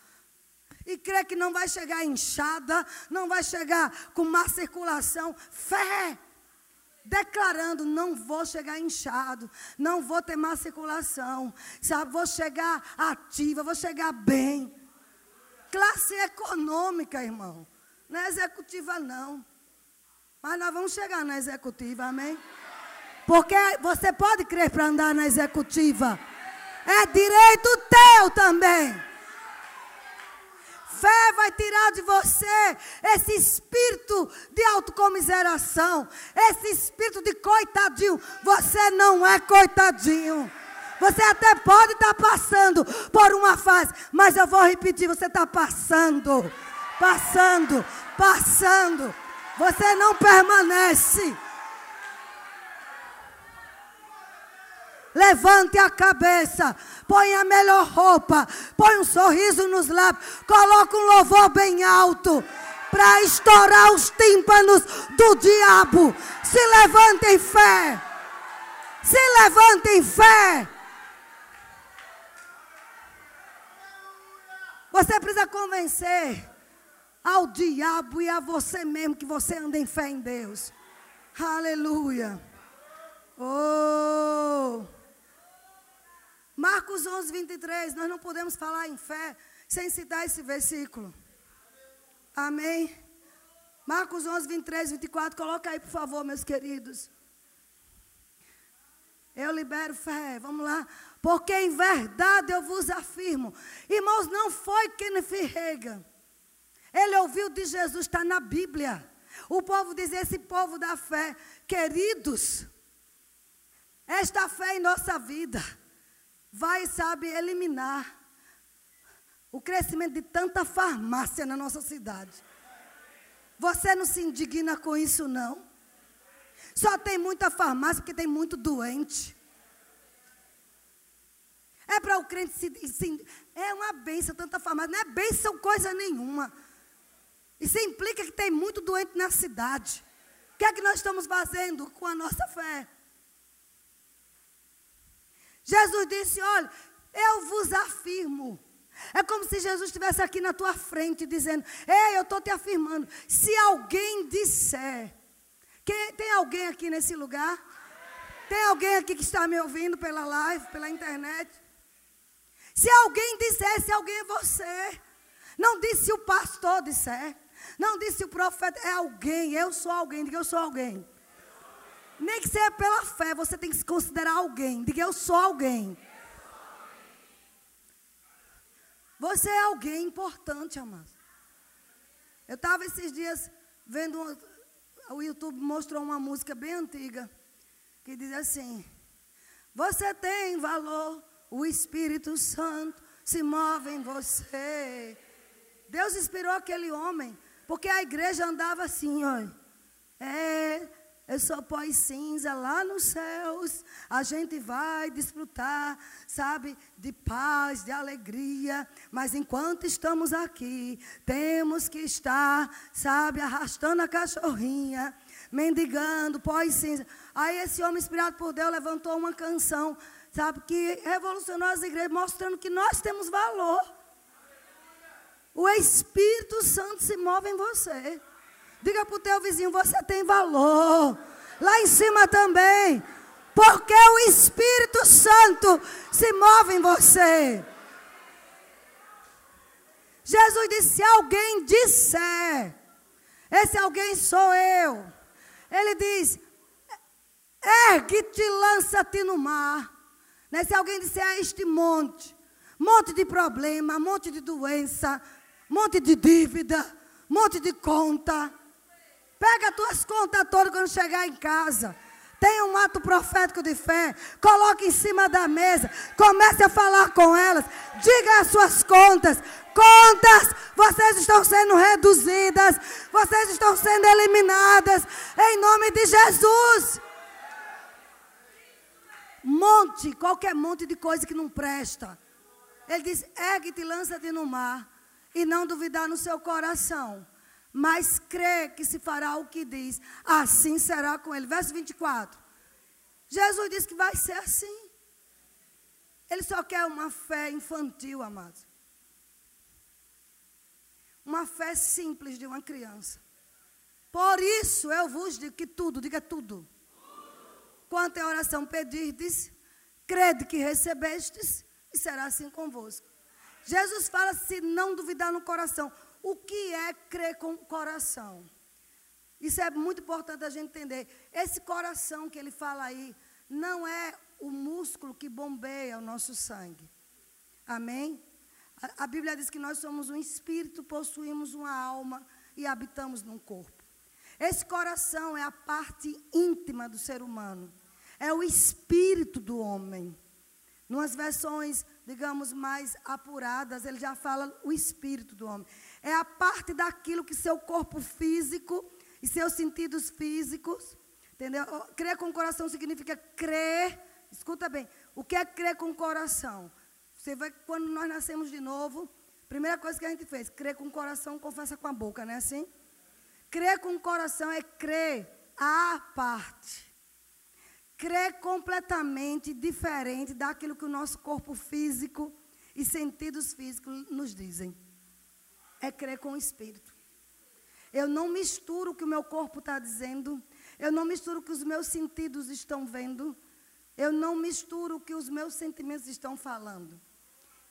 e crê que não vai chegar inchada, não vai chegar com má circulação. Fé declarando: não vou chegar inchado, não vou ter má circulação, sabe? Vou chegar ativa, vou chegar bem. Classe econômica, irmão, não é executiva, não. Mas nós vamos chegar na executiva, amém? Porque você pode crer para andar na executiva, é direito teu também. Fé vai tirar de você esse espírito de autocomiseração, esse espírito de coitadinho. Você não é coitadinho. Você até pode estar passando por uma fase, mas eu vou repetir: você está passando, passando, passando. Você não permanece. Levante a cabeça, põe a melhor roupa, põe um sorriso nos lábios, coloca um louvor bem alto para estourar os tímpanos do diabo. Se levante em fé. Se levante em fé. Você precisa convencer ao diabo e a você mesmo que você anda em fé em Deus. Aleluia. Oh. Marcos 11, 23. Nós não podemos falar em fé sem citar esse versículo. Amém? Marcos 11, 23, 24. Coloca aí, por favor, meus queridos. Eu libero fé. Vamos lá. Porque em verdade eu vos afirmo. Irmãos, não foi Kenneth Reagan. Ele ouviu de Jesus, está na Bíblia. O povo diz: esse povo da fé. Queridos, esta fé em nossa vida vai, sabe, eliminar o crescimento de tanta farmácia na nossa cidade. Você não se indigna com isso, não? Só tem muita farmácia porque tem muito doente. É para o crente se, se. É uma benção tanta farmácia. Não é benção coisa nenhuma. Isso implica que tem muito doente na cidade. O que é que nós estamos fazendo com a nossa fé? Jesus disse: Olha, eu vos afirmo. É como se Jesus estivesse aqui na tua frente dizendo: Ei, eu estou te afirmando. Se alguém disser, quem, tem alguém aqui nesse lugar? Tem alguém aqui que está me ouvindo pela live, pela internet? Se alguém disser, se alguém é você. Não disse o pastor disser. Não disse o profeta, é alguém. Eu sou alguém, diga eu sou alguém. Nem que seja pela fé, você tem que se considerar alguém. Diga, eu sou alguém. Você é alguém importante, amados. Eu estava esses dias vendo, o YouTube mostrou uma música bem antiga, que diz assim: Você tem valor, o Espírito Santo se move em você. Deus inspirou aquele homem, porque a igreja andava assim, olha. É, Eu sou e cinza lá nos céus. A gente vai desfrutar, sabe, de paz, de alegria. Mas enquanto estamos aqui, temos que estar, sabe, arrastando a cachorrinha, mendigando, pó e cinza. Aí esse homem inspirado por Deus levantou uma canção, sabe, que revolucionou as igrejas, mostrando que nós temos valor. O Espírito Santo se move em você. Diga para o teu vizinho: você tem valor. Lá em cima também. Porque o Espírito Santo se move em você. Jesus disse: se alguém disser, esse alguém sou eu. Ele diz: ergue-te, lança-te no mar. Né? Se alguém disser a este monte, monte de problema, monte de doença, monte de dívida, monte de conta. Pega as tuas contas todas quando chegar em casa. Tenha um ato profético de fé. Coloque em cima da mesa. Comece a falar com elas. Diga as suas contas. Contas, vocês estão sendo reduzidas. Vocês estão sendo eliminadas. Em nome de Jesus. Monte, qualquer monte de coisa que não presta. Ele diz: ergue-te lança-te no mar. E não duvidar no seu coração mas crê que se fará o que diz, assim será com ele. Verso 24. Jesus disse que vai ser assim. Ele só quer uma fé infantil, amados. Uma fé simples de uma criança. Por isso eu vos digo que tudo, diga tudo. Quanto a oração pedirdes, crede que recebestes, e será assim convosco. Jesus fala se não duvidar no coração. O que é crer com o coração? Isso é muito importante a gente entender. Esse coração que ele fala aí não é o músculo que bombeia o nosso sangue. Amém? A, Bíblia diz que nós somos um espírito, possuímos uma alma e habitamos num corpo. Esse coração é a parte íntima do ser humano. É o espírito do homem. Numas versões, digamos, mais apuradas, ele já fala o espírito do homem é a parte daquilo que seu corpo físico e seus sentidos físicos, entendeu? Crer com o coração significa crer. Escuta bem, o que é crer com o coração? Você vê que quando nós nascemos de novo, primeira coisa que a gente fez, crer com o coração, confessa com a boca, não é assim? Crer com o coração é crer à parte. Crer completamente diferente daquilo que o nosso corpo físico e sentidos físicos nos dizem é crer com o Espírito. Eu não misturo o que o meu corpo está dizendo. Eu não misturo o que os meus sentidos estão vendo. Eu não misturo o que os meus sentimentos estão falando.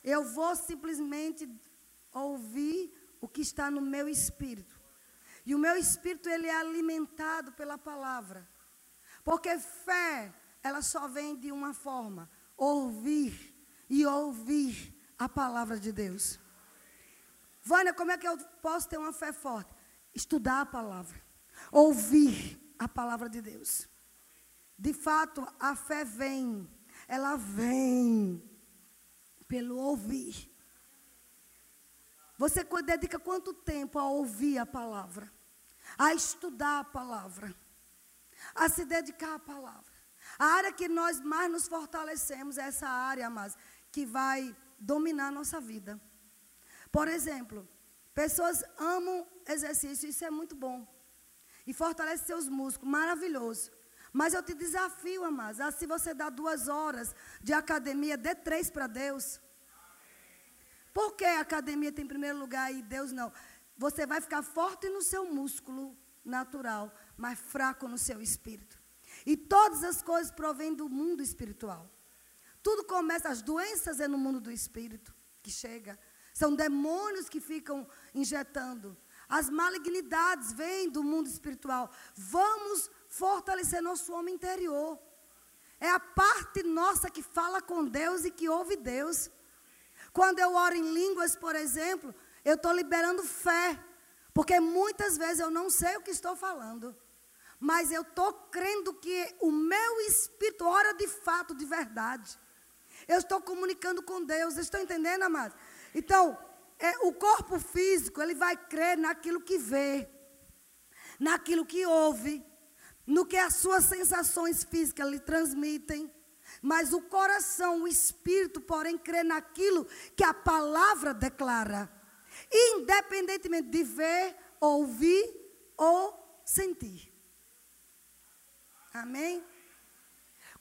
Eu vou simplesmente ouvir o que está no meu espírito. E o meu espírito ele é alimentado pela palavra. Porque fé, ela só vem de uma forma: ouvir e ouvir a palavra de Deus. Vânia, como é que eu posso ter uma fé forte? Estudar a palavra. Ouvir a palavra de Deus. De fato, a fé vem. Ela vem pelo ouvir. Você dedica quanto tempo a ouvir a palavra? A estudar a palavra? A se dedicar à palavra? A área que nós mais nos fortalecemos é essa área, mas que vai dominar a nossa vida. Por exemplo, pessoas amam exercício, isso é muito bom. E fortalece seus músculos, maravilhoso. Mas eu te desafio, amados, a se você dá duas horas de academia, dê três para Deus. Por que a academia tem primeiro lugar e Deus não? Você vai ficar forte no seu músculo natural, mas fraco no seu espírito. E todas as coisas provêm do mundo espiritual. Tudo começa, as doenças é no mundo do espírito que chega. São demônios que ficam injetando. As malignidades vêm do mundo espiritual. Vamos fortalecer nosso homem interior. É a parte nossa que fala com Deus e que ouve Deus. Quando eu oro em línguas, por exemplo, eu estou liberando fé. Porque muitas vezes eu não sei o que estou falando. Mas eu estou crendo que o meu espírito ora de fato, de verdade. Eu estou comunicando com Deus. Estou entendendo, amados? Então, é, o corpo físico, ele vai crer naquilo que vê, naquilo que ouve. no que as suas sensações físicas lhe transmitem, mas o coração, o espírito, porém, crê naquilo que a palavra declara, independentemente de ver, ouvir ou sentir. Amém?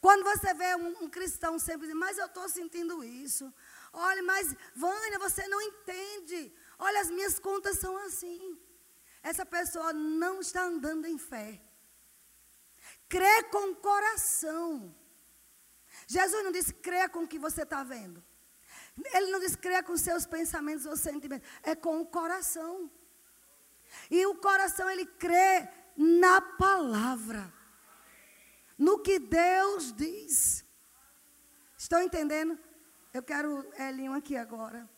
Quando você vê um, um cristão sempre dizendo, mas eu estou sentindo isso. Olha, mas Vânia, você não entende. Olha, as minhas contas são assim. Essa pessoa não está andando em fé. Crê com o coração. Jesus não disse crê com o que você está vendo. Ele não disse crê com seus pensamentos ou sentimentos. É com o coração. E o coração, ele crê na palavra. No que Deus diz. Estão entendendo? Eu quero Elinho aqui agora.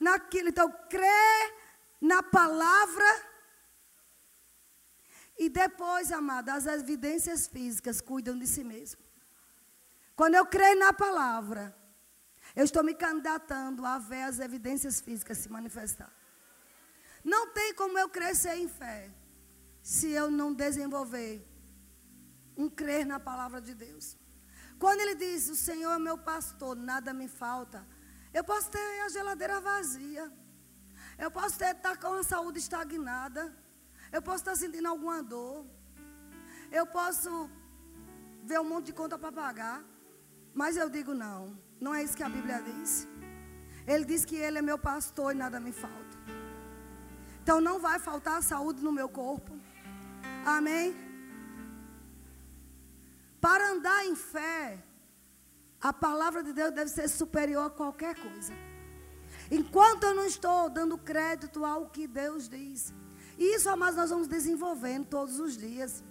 Naquilo, então, crê na palavra. E depois, amada, as evidências físicas cuidam de si mesmo. Quando eu creio na palavra, eu estou me candidatando a ver as evidências físicas se manifestar. Não tem como eu crescer em fé se eu não desenvolver um crer na palavra de Deus. Quando ele diz, o Senhor é meu pastor, nada me falta. Eu posso ter a geladeira vazia. Eu posso ter, estar com a saúde estagnada. Eu posso estar sentindo alguma dor. Eu posso ver um monte de conta para pagar. Mas eu digo não. Não é isso que a Bíblia diz. Ele diz que Ele é meu pastor e nada me falta. Então não vai faltar saúde no meu corpo. Amém? Para andar em fé, a palavra de Deus deve ser superior a qualquer coisa. Enquanto eu não estou dando crédito ao que Deus diz. E isso, amados, nós vamos desenvolvendo todos os dias.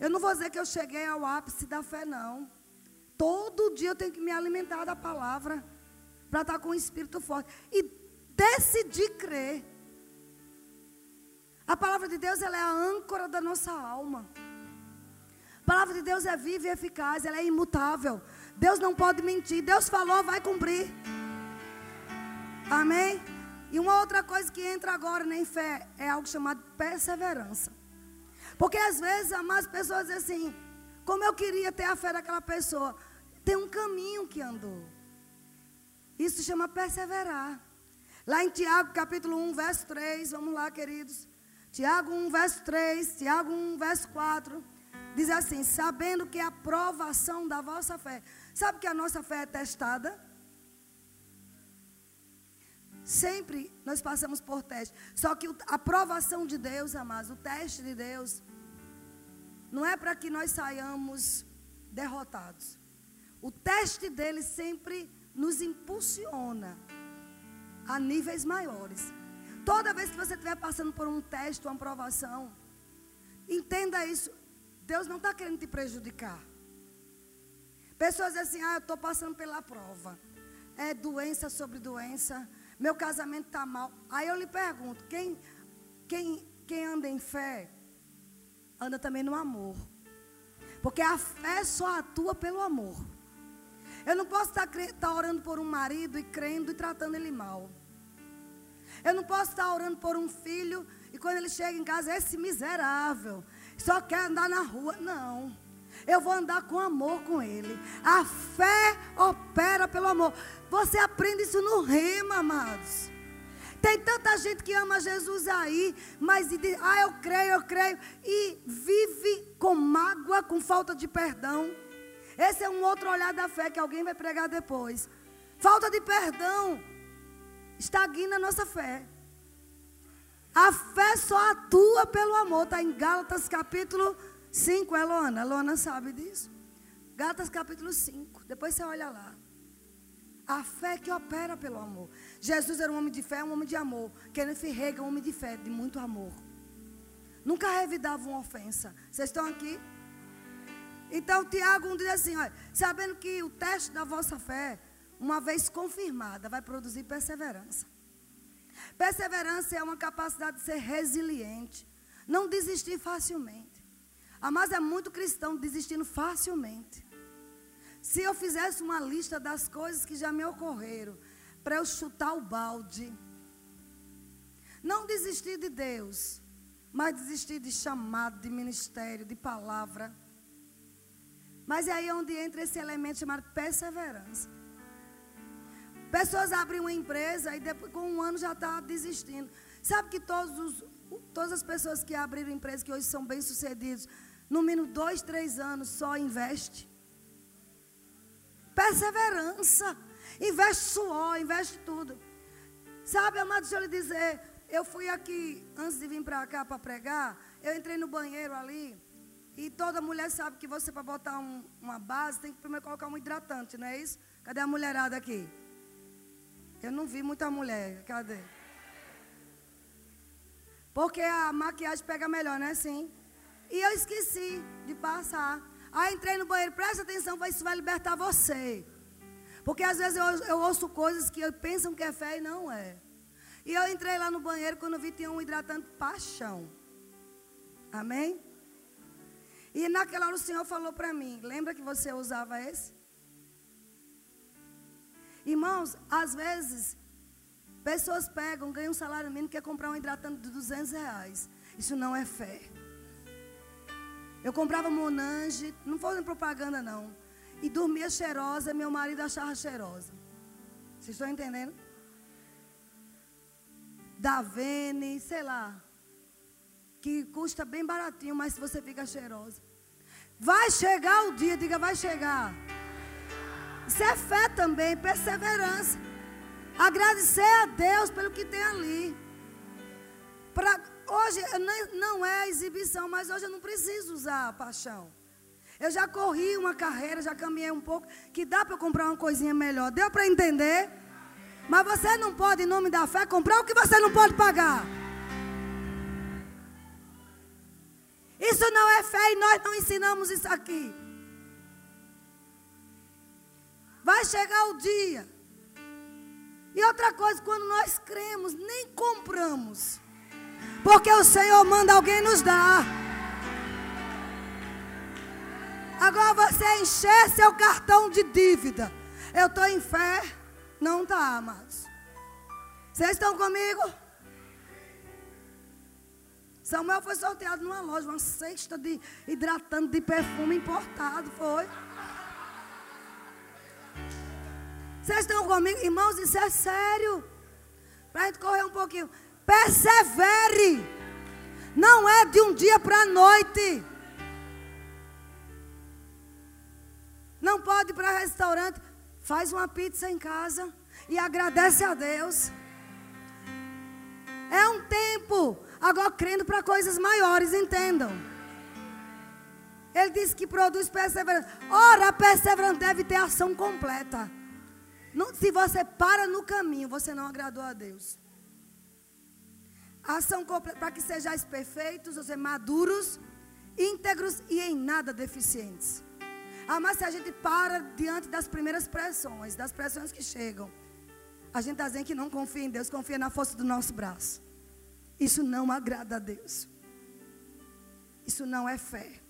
Eu não vou dizer que eu cheguei ao ápice da fé, não. Todo dia eu tenho que me alimentar da palavra. Para estar com o espírito forte. E decidir crer. A palavra de Deus ela é a âncora da nossa alma. A palavra de Deus é viva e eficaz, ela é imutável. Deus não pode mentir. Deus falou, vai cumprir. Amém? E uma outra coisa que entra agora em fé é algo chamado perseverança. Porque às vezes as pessoas dizem assim, como eu queria ter a fé daquela pessoa. Tem um caminho que andou. Isso chama perseverar. Lá em Tiago, capítulo 1, verso 3, vamos lá, queridos. Tiago 1, verso 3, Tiago 1, verso 4. Diz assim: sabendo que a provação da vossa fé. Sabe que a nossa fé é testada? Sempre nós passamos por teste. Só que a provação de Deus, amados, o teste de Deus, não é para que nós saiamos derrotados. O teste dele sempre nos impulsiona a níveis maiores. Toda vez que você estiver passando por um teste, uma provação, entenda isso. Deus não está querendo te prejudicar. Pessoas dizem assim: ah, eu estou passando pela prova. É doença sobre doença. Meu casamento está mal. Aí eu lhe pergunto: quem, quem, quem anda em fé, anda também no amor. Porque a fé só atua pelo amor. Eu não posso estar, estar orando por um marido e crendo e tratando ele mal. Eu não posso estar orando por um filho e quando ele chega em casa, esse miserável, só quer andar na rua. Não. Eu vou andar com amor com ele. A fé opera pelo amor. Você aprende isso no rema, amados. Tem tanta gente que ama Jesus aí, mas diz, ah, eu creio, eu creio, e vive com mágoa, com falta de perdão. Esse é um outro olhar da fé que alguém vai pregar depois. Falta de perdão estagna a nossa fé. A fé só atua pelo amor. Está em Gálatas capítulo 5, é Lona? Lona sabe disso. Gálatas capítulo 5. Depois você olha lá. A fé que opera pelo amor. Jesus era um homem de fé, um homem de amor. Kenneth Rega, um homem de fé, de muito amor. Nunca revidava uma ofensa. Vocês estão aqui? Então, Tiago diz assim: olha, sabendo que o teste da vossa fé, uma vez confirmada, vai produzir perseverança. Perseverança é uma capacidade de ser resiliente, não desistir facilmente. Mas é muito cristão desistindo facilmente. Se eu fizesse uma lista das coisas que já me ocorreram, para eu chutar o balde, não desistir de Deus, mas desistir de chamado, de ministério, de palavra. Mas é aí onde entra esse elemento chamado perseverança. Pessoas abrem uma empresa e depois, com um ano já está desistindo. Sabe que todos os, todas as pessoas que abriram empresa, que hoje são bem-sucedidos, no mínimo dois, três anos só investe? Perseverança. Investe suor, investe tudo. Sabe, amado, deixa eu lhe dizer, eu fui aqui, antes de vir para cá para pregar, eu entrei no banheiro ali, e toda mulher sabe que você, para botar um, uma base, tem que primeiro colocar um hidratante, não é isso? Cadê a mulherada aqui? Eu não vi muita mulher. Cadê? Porque a maquiagem pega melhor, não é assim? E eu esqueci de passar. Aí entrei no banheiro, presta atenção, isso vai libertar você. Porque às vezes eu, eu ouço coisas que pensam que é fé e não é. E eu entrei lá no banheiro, quando vi tinha um hidratante paixão. Amém? E naquela hora o Senhor falou para mim: lembra que você usava esse? Irmãos, às vezes, pessoas pegam, ganham um salário mínimo, quer comprar um hidratante de 200 reais. Isso não é fé. Eu comprava Monange, não foi propaganda não. E dormia cheirosa, meu marido achava cheirosa. Vocês estão entendendo? Da Vene, sei lá que custa bem baratinho, mas você fica cheirosa. Vai chegar o dia, diga, vai chegar. Isso é fé também, perseverança. Agradecer a Deus pelo que tem ali. Pra, hoje não é exibição, mas hoje eu não preciso usar a paixão. Eu já corri uma carreira, já caminhei um pouco, que dá para comprar uma coisinha melhor. Deu para entender? Mas você não pode, em nome da fé, comprar o que você não pode pagar. Isso não é fé e nós não ensinamos isso aqui. Vai chegar o dia. E outra coisa, quando nós cremos, nem compramos. Porque o Senhor manda alguém nos dar. Agora você encher seu cartão de dívida. Eu estou em fé. Não está, amados. Vocês estão comigo? Samuel foi sorteado numa loja, uma cesta de hidratante de perfume importado, foi. Vocês estão comigo? Irmãos, isso é sério. Para a gente correr um pouquinho. Persevere. Não é de um dia para a noite. Não pode ir para restaurante. Faz uma pizza em casa e agradece a Deus. É um tempo Agora crendo para coisas maiores, entendam. Ele disse que produz perseverança. Ora, a perseverança deve ter ação completa. Não, se você para no caminho, você não agradou a Deus. Ação para que sejais perfeitos, ou seja, maduros, íntegros e em nada deficientes. Ah, mas se a gente para diante das primeiras pressões, das pressões que chegam, a gente está dizendo que não confia em Deus, confia na força do nosso braço. Isso não agrada a Deus. Isso não é fé.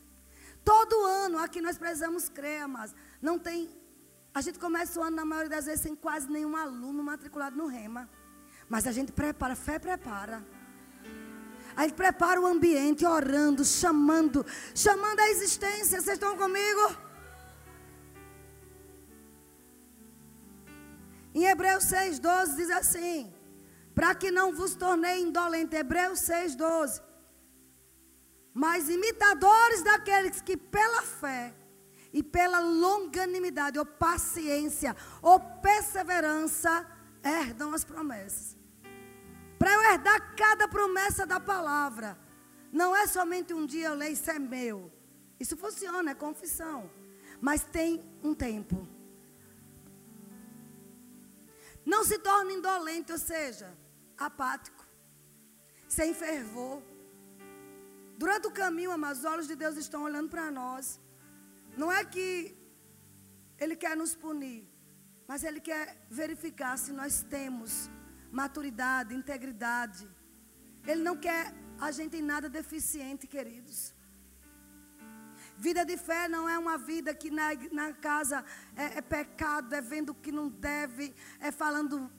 Todo ano aqui nós precisamos crer, mas não tem. A gente começa o ano, na maioria das vezes, sem quase nenhum aluno matriculado no Rema. Mas a gente prepara, fé prepara. A gente prepara o ambiente, orando, chamando, chamando a existência. Vocês estão comigo? Em Hebreus 6,12 diz assim: para que não vos tornei indolente. Hebreus 6, 12. Mas imitadores daqueles que pela fé e pela longanimidade, ou paciência, ou perseverança, herdam as promessas. Para eu herdar cada promessa da palavra, não é somente um dia eu leio, isso é meu. Isso funciona, é confissão. Mas tem um tempo. Não se torne indolente, ou seja, apático, sem fervor. Durante o caminho, amados, os olhos de Deus estão olhando para nós. Não é que Ele quer nos punir, mas Ele quer verificar se nós temos maturidade, integridade. Ele não quer a gente em nada deficiente, queridos. Vida de fé não é uma vida que na, na casa é, é pecado, é vendo o que não deve, é falando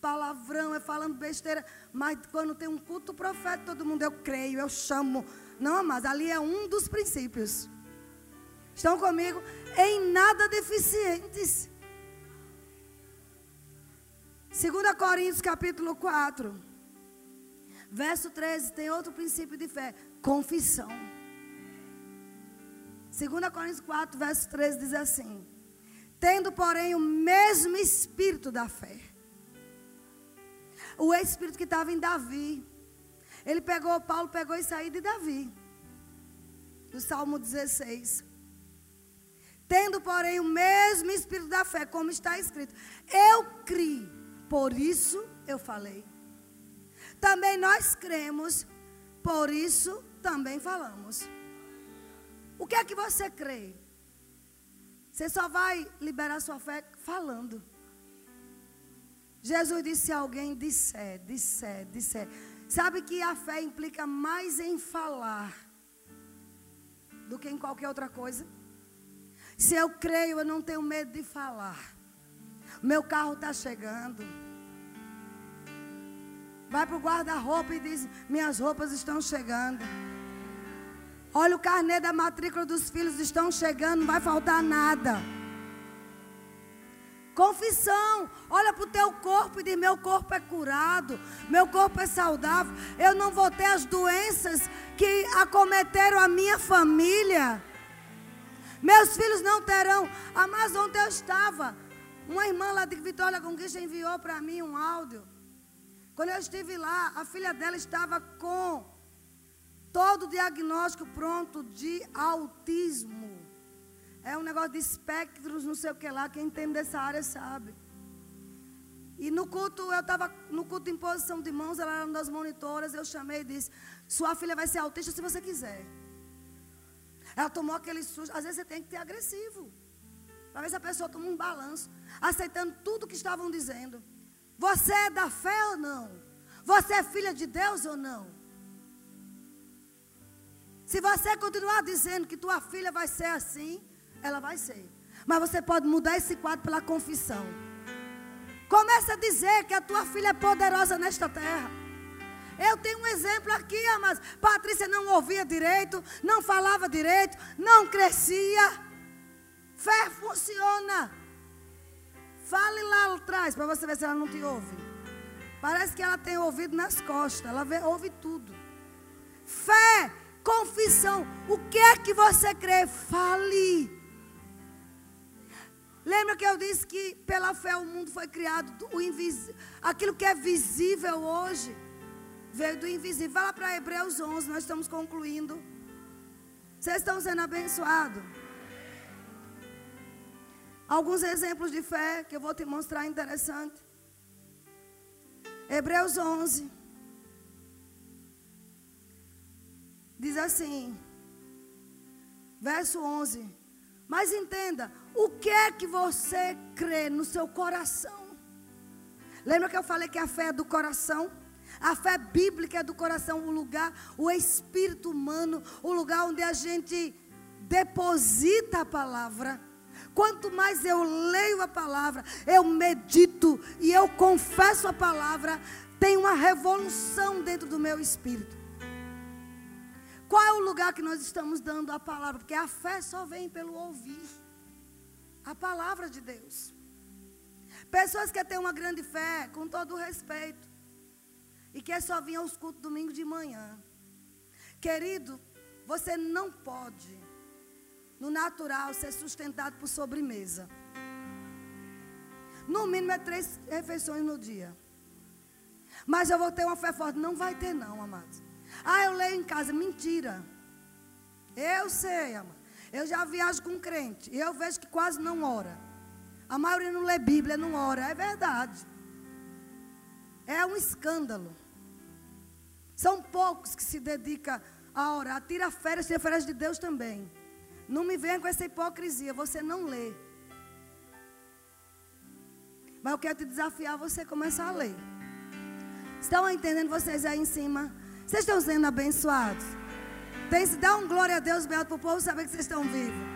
palavrão, é falando besteira. Mas quando tem um culto profeta, todo mundo eu creio, eu chamo. Não, mas ali é um dos princípios. Estão comigo? Em nada deficientes. 2 Coríntios capítulo 4, verso 13, tem outro princípio de fé: confissão. 2 Coríntios 4, verso 13 diz assim: Tendo, porém, o mesmo espírito da fé. O espírito que estava em Davi. Ele pegou, Paulo pegou isso aí de Davi. Do Salmo 16. Tendo, porém, o mesmo espírito da fé, como está escrito. Eu criei por isso eu falei. Também nós cremos, por isso também falamos. O que é que você crê? Você só vai liberar sua fé falando. Jesus disse: se alguém disser, disser, disser. Sabe que a fé implica mais em falar do que em qualquer outra coisa? Se eu creio, eu não tenho medo de falar. Meu carro está chegando. Vai para o guarda-roupa e diz: Minhas roupas estão chegando. Olha o carnê da matrícula dos filhos estão chegando, não vai faltar nada. Confissão, olha para o teu corpo e diz: Meu corpo é curado, meu corpo é saudável. Eu não vou ter as doenças que acometeram a minha família. Meus filhos não terão. Ah, mas ontem eu estava. Uma irmã lá de Vitória Conquista enviou para mim um áudio. Quando eu estive lá, a filha dela estava com todo o diagnóstico pronto de autismo. É um negócio de espectros, não sei o que lá. Quem entende dessa área sabe. E no culto, eu estava no culto de imposição de mãos, ela era uma das monitoras. Eu chamei e disse: Sua filha vai ser autista se você quiser. Ela tomou aquele susto. Às vezes você tem que ter agressivo. Para ver se a pessoa toma um balanço, aceitando tudo que estavam dizendo. Você é da fé ou não? Você é filha de Deus ou não? Se você continuar dizendo que tua filha vai ser assim, ela vai ser. Mas você pode mudar esse quadro pela confissão. Começa a dizer que a tua filha é poderosa nesta terra. Eu tenho um exemplo aqui, mas Patrícia não ouvia direito, não falava direito, não crescia. Fé funciona. Fale lá atrás para você ver se ela não te ouve. Parece que ela tem ouvido nas costas. Ela vê, ouve tudo. Fé, confissão. O que é que você crê? Fale. Lembra que eu disse que pela fé o mundo foi criado, o invisível, aquilo que é visível hoje veio do invisível. Lá para Hebreus 11, nós estamos concluindo. Vocês estão sendo abençoados. Alguns exemplos de fé que eu vou te mostrar interessante. Hebreus 11. Diz assim, verso 11. Mas entenda, o que é que você crê no seu coração? Lembra que eu falei que a fé é do coração? A fé bíblica é do coração, o lugar, o espírito humano, o lugar onde a gente deposita a palavra. Quanto mais eu leio a palavra, eu medito e eu confesso a palavra, tem uma revolução dentro do meu espírito. Qual é o lugar que nós estamos dando a palavra? Porque a fé só vem pelo ouvir a palavra de Deus. Pessoas que têm uma grande fé, com todo respeito, e que só vir aos cultos domingo de manhã. Querido, você não pode no natural, ser sustentado por sobremesa. No mínimo é três refeições no dia. Mas eu vou ter uma fé forte. Não vai ter, não, amados. Ah, eu leio em casa. Mentira. Eu sei, amado. Eu já viajo com crente. E eu vejo que quase não ora. A maioria não lê Bíblia, não ora. É verdade. É um escândalo. São poucos que se dedicam a orar. Tira férias, tira férias de Deus também. Não me venha com essa hipocrisia, você não lê. Mas eu quero te desafiar você começar a ler. Estão entendendo vocês aí em cima? Vocês estão sendo abençoados? Tem se dar um glória a Deus, Beto, para o povo saber que vocês estão vivos.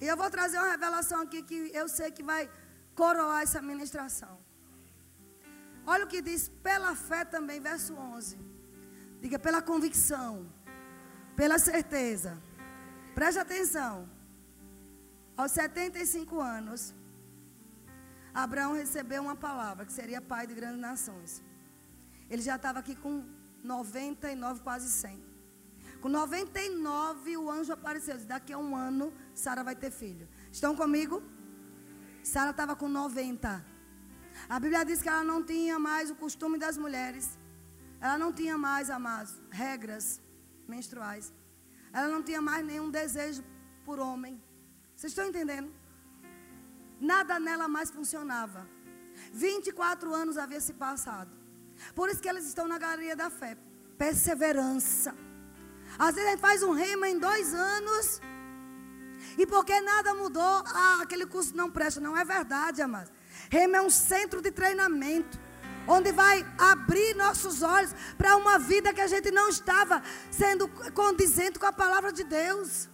E eu vou trazer uma revelação aqui que eu sei que vai coroar essa ministração. Olha o que diz pela fé também, verso 11. Diga pela convicção, pela certeza. Preste atenção. Aos 75 anos, Abraão recebeu uma palavra, que seria pai de grandes nações. Ele já estava aqui com 99, quase 100. Com 99, o anjo apareceu. Disse, Daqui a um ano, Sara vai ter filho. Estão comigo? Sara estava com 90. A Bíblia diz que ela não tinha mais o costume das mulheres. Ela não tinha mais, amados, regras menstruais. Ela não tinha mais nenhum desejo por homem. Vocês estão entendendo? Nada nela mais funcionava. 24 anos havia se passado. Por isso que eles estão na galeria da fé. Perseverança. Às vezes a gente faz um rema em dois anos. E porque nada mudou, ah, aquele curso não presta. Não é verdade, amados. Rema é um centro de treinamento. Onde vai abrir nossos olhos para uma vida que a gente não estava sendo condizente com a palavra de Deus.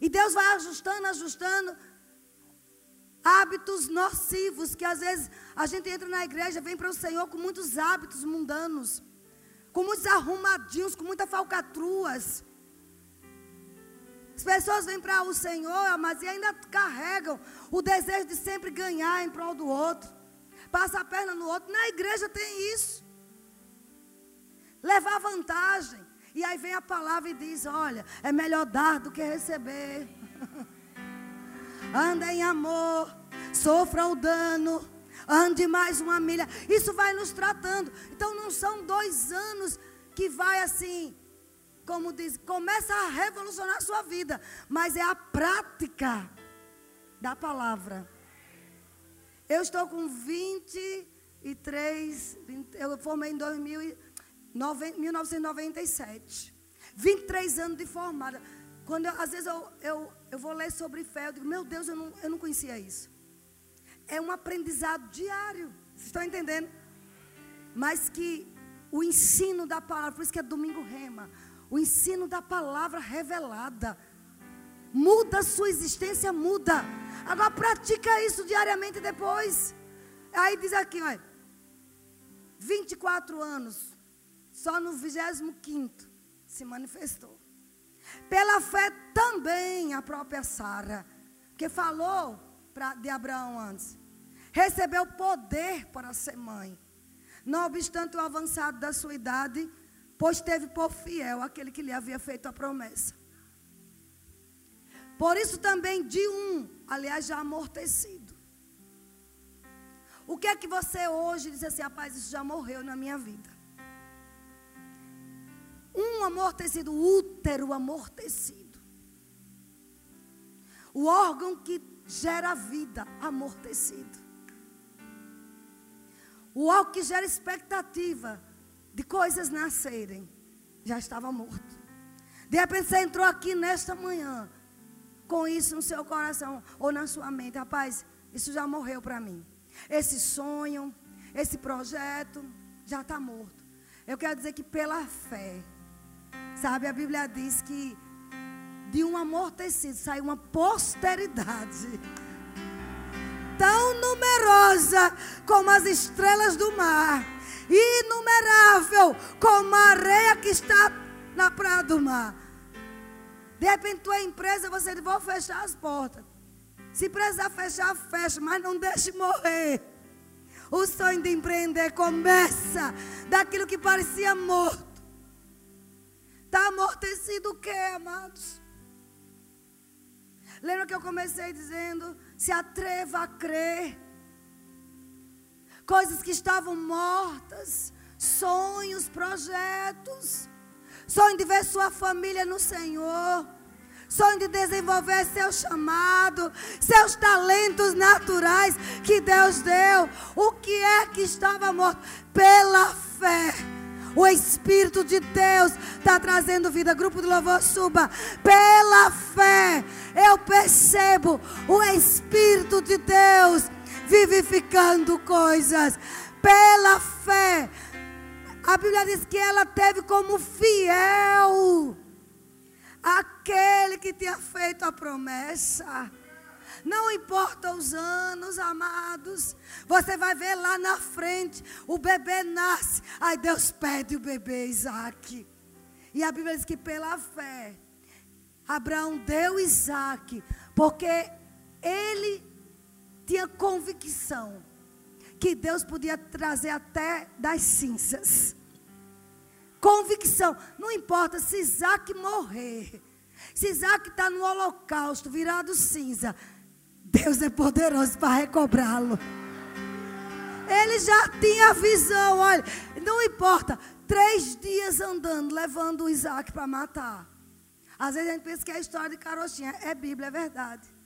E Deus vai ajustando, ajustando hábitos nocivos que às vezes a gente entra na igreja, vem para o Senhor com muitos hábitos mundanos, com muitos arrumadinhos, com muitas falcatruas. As pessoas vêm para o Senhor, mas ainda carregam o desejo de sempre ganhar em prol do outro. Passa a perna no outro. Na igreja tem isso. Levar vantagem. E aí vem a palavra e diz: Olha, é melhor dar do que receber. (laughs) Anda em amor, sofra o dano, ande mais uma milha. Isso vai nos tratando. Então não são dois anos que vai assim como diz, começa a revolucionar a sua vida, mas é a prática da palavra. Eu estou com 23, 20, eu formei em 2000, 1997. 23 anos de formada. Quando eu, às vezes eu, eu, eu vou ler sobre fé, eu digo, meu Deus, eu não, eu não conhecia isso. É um aprendizado diário. Vocês estão entendendo? Mas que o ensino da palavra, por isso que é domingo rema. O ensino da palavra revelada. Muda a sua existência, muda. Agora pratica isso diariamente depois. Aí diz aqui, olha. 24 anos. Só no 25 se manifestou. Pela fé também a própria Sara, que falou pra, de Abraão antes, recebeu poder para ser mãe. Não obstante o avançado da sua idade, pois teve por fiel aquele que lhe havia feito a promessa. Por isso também de um, aliás, já amortecido. O que é que você hoje diz assim, rapaz, isso já morreu na minha vida? Um amortecido, útero amortecido. O órgão que gera vida, amortecido. O órgão que gera expectativa, de coisas nascerem, já estava morto. De repente você entrou aqui nesta manhã com isso no seu coração ou na sua mente, rapaz, isso já morreu para mim. Esse sonho, esse projeto já está morto. Eu quero dizer que pela fé, sabe, a Bíblia diz que de um amortecido sai uma posteridade tão numerosa como as estrelas do mar inumerável, como a areia que está na praia do mar. De repente, tua empresa, você diz, vou fechar as portas. Se precisar fechar, fecha, mas não deixe morrer. O sonho de empreender começa daquilo que parecia morto. Está amortecido o que, amados? Lembra que eu comecei dizendo: se atreva a crer coisas que estavam mortas, sonhos, projetos, sonho de ver sua família no Senhor, sonho de desenvolver seu chamado, seus talentos naturais que Deus deu. O que é que estava morto? Pela fé. O Espírito de Deus está trazendo vida. Grupo de louvor suba. Pela fé, eu percebo o Espírito de Deus vivificando coisas pela fé. A Bíblia diz que ela teve como fiel aquele que tinha feito a promessa. Não importa os anos, amados. Você vai ver lá na frente, o bebê nasce. Aí Deus pede o bebê Isaac. E a Bíblia diz que pela fé, Abraão deu Isaac, porque ele tinha convicção que Deus podia trazer até das cinzas. Convicção. Não importa se Isaac morrer. Se Isaac está no holocausto, virado cinza. Deus é poderoso para recobrá-lo. Ele já tinha visão, olha. Não importa. Três dias andando, levando o Isaac para matar. Às vezes a gente pensa que é a história de carochinha. É Bíblia, é verdade.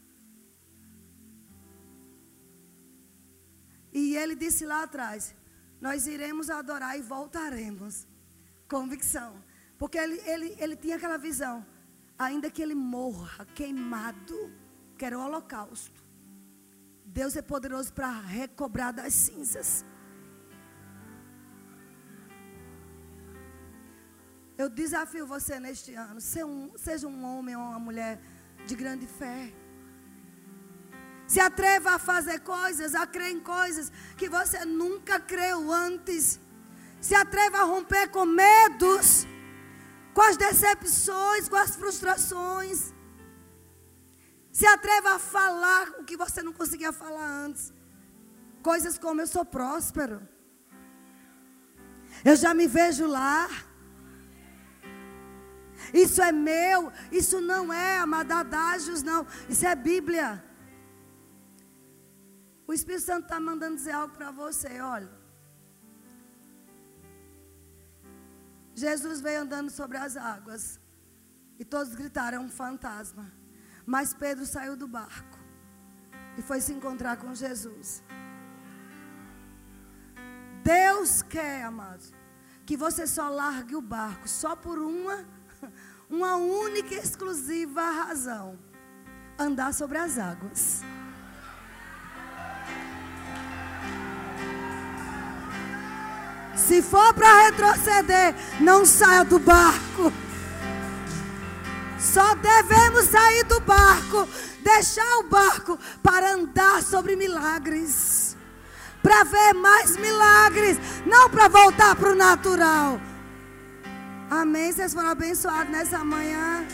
E ele disse lá atrás: Nós iremos adorar e voltaremos. Convicção. Porque ele, ele, ele tinha aquela visão. Ainda que ele morra queimado, que era o holocausto. Deus é poderoso para recobrar das cinzas. Eu desafio você neste ano, seja um, seja um homem ou uma mulher de grande fé. Se atreva a fazer coisas, a crer em coisas que você nunca creu antes. Se atreva a romper com medos, com as decepções, com as frustrações. Se atreva a falar o que você não conseguia falar antes. Coisas como eu sou próspero. Eu já me vejo lá. Isso é meu. Isso não é amadadágios, não. Isso é Bíblia. O Espírito Santo está mandando dizer algo para você, olha. Jesus veio andando sobre as águas. E todos gritaram: é um fantasma. Mas Pedro saiu do barco. E foi se encontrar com Jesus. Deus quer, amados, que você só largue o barco só por uma, uma única e exclusiva razão: andar sobre as águas. Se for para retroceder, não saia do barco. Só devemos sair do barco, deixar o barco para andar sobre milagres. Para ver mais milagres, não para voltar para o natural. Amém. Vocês foram abençoados nessa manhã.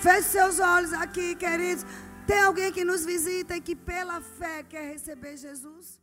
Feche seus olhos aqui, queridos. Tem alguém que nos visita e que pela fé quer receber Jesus?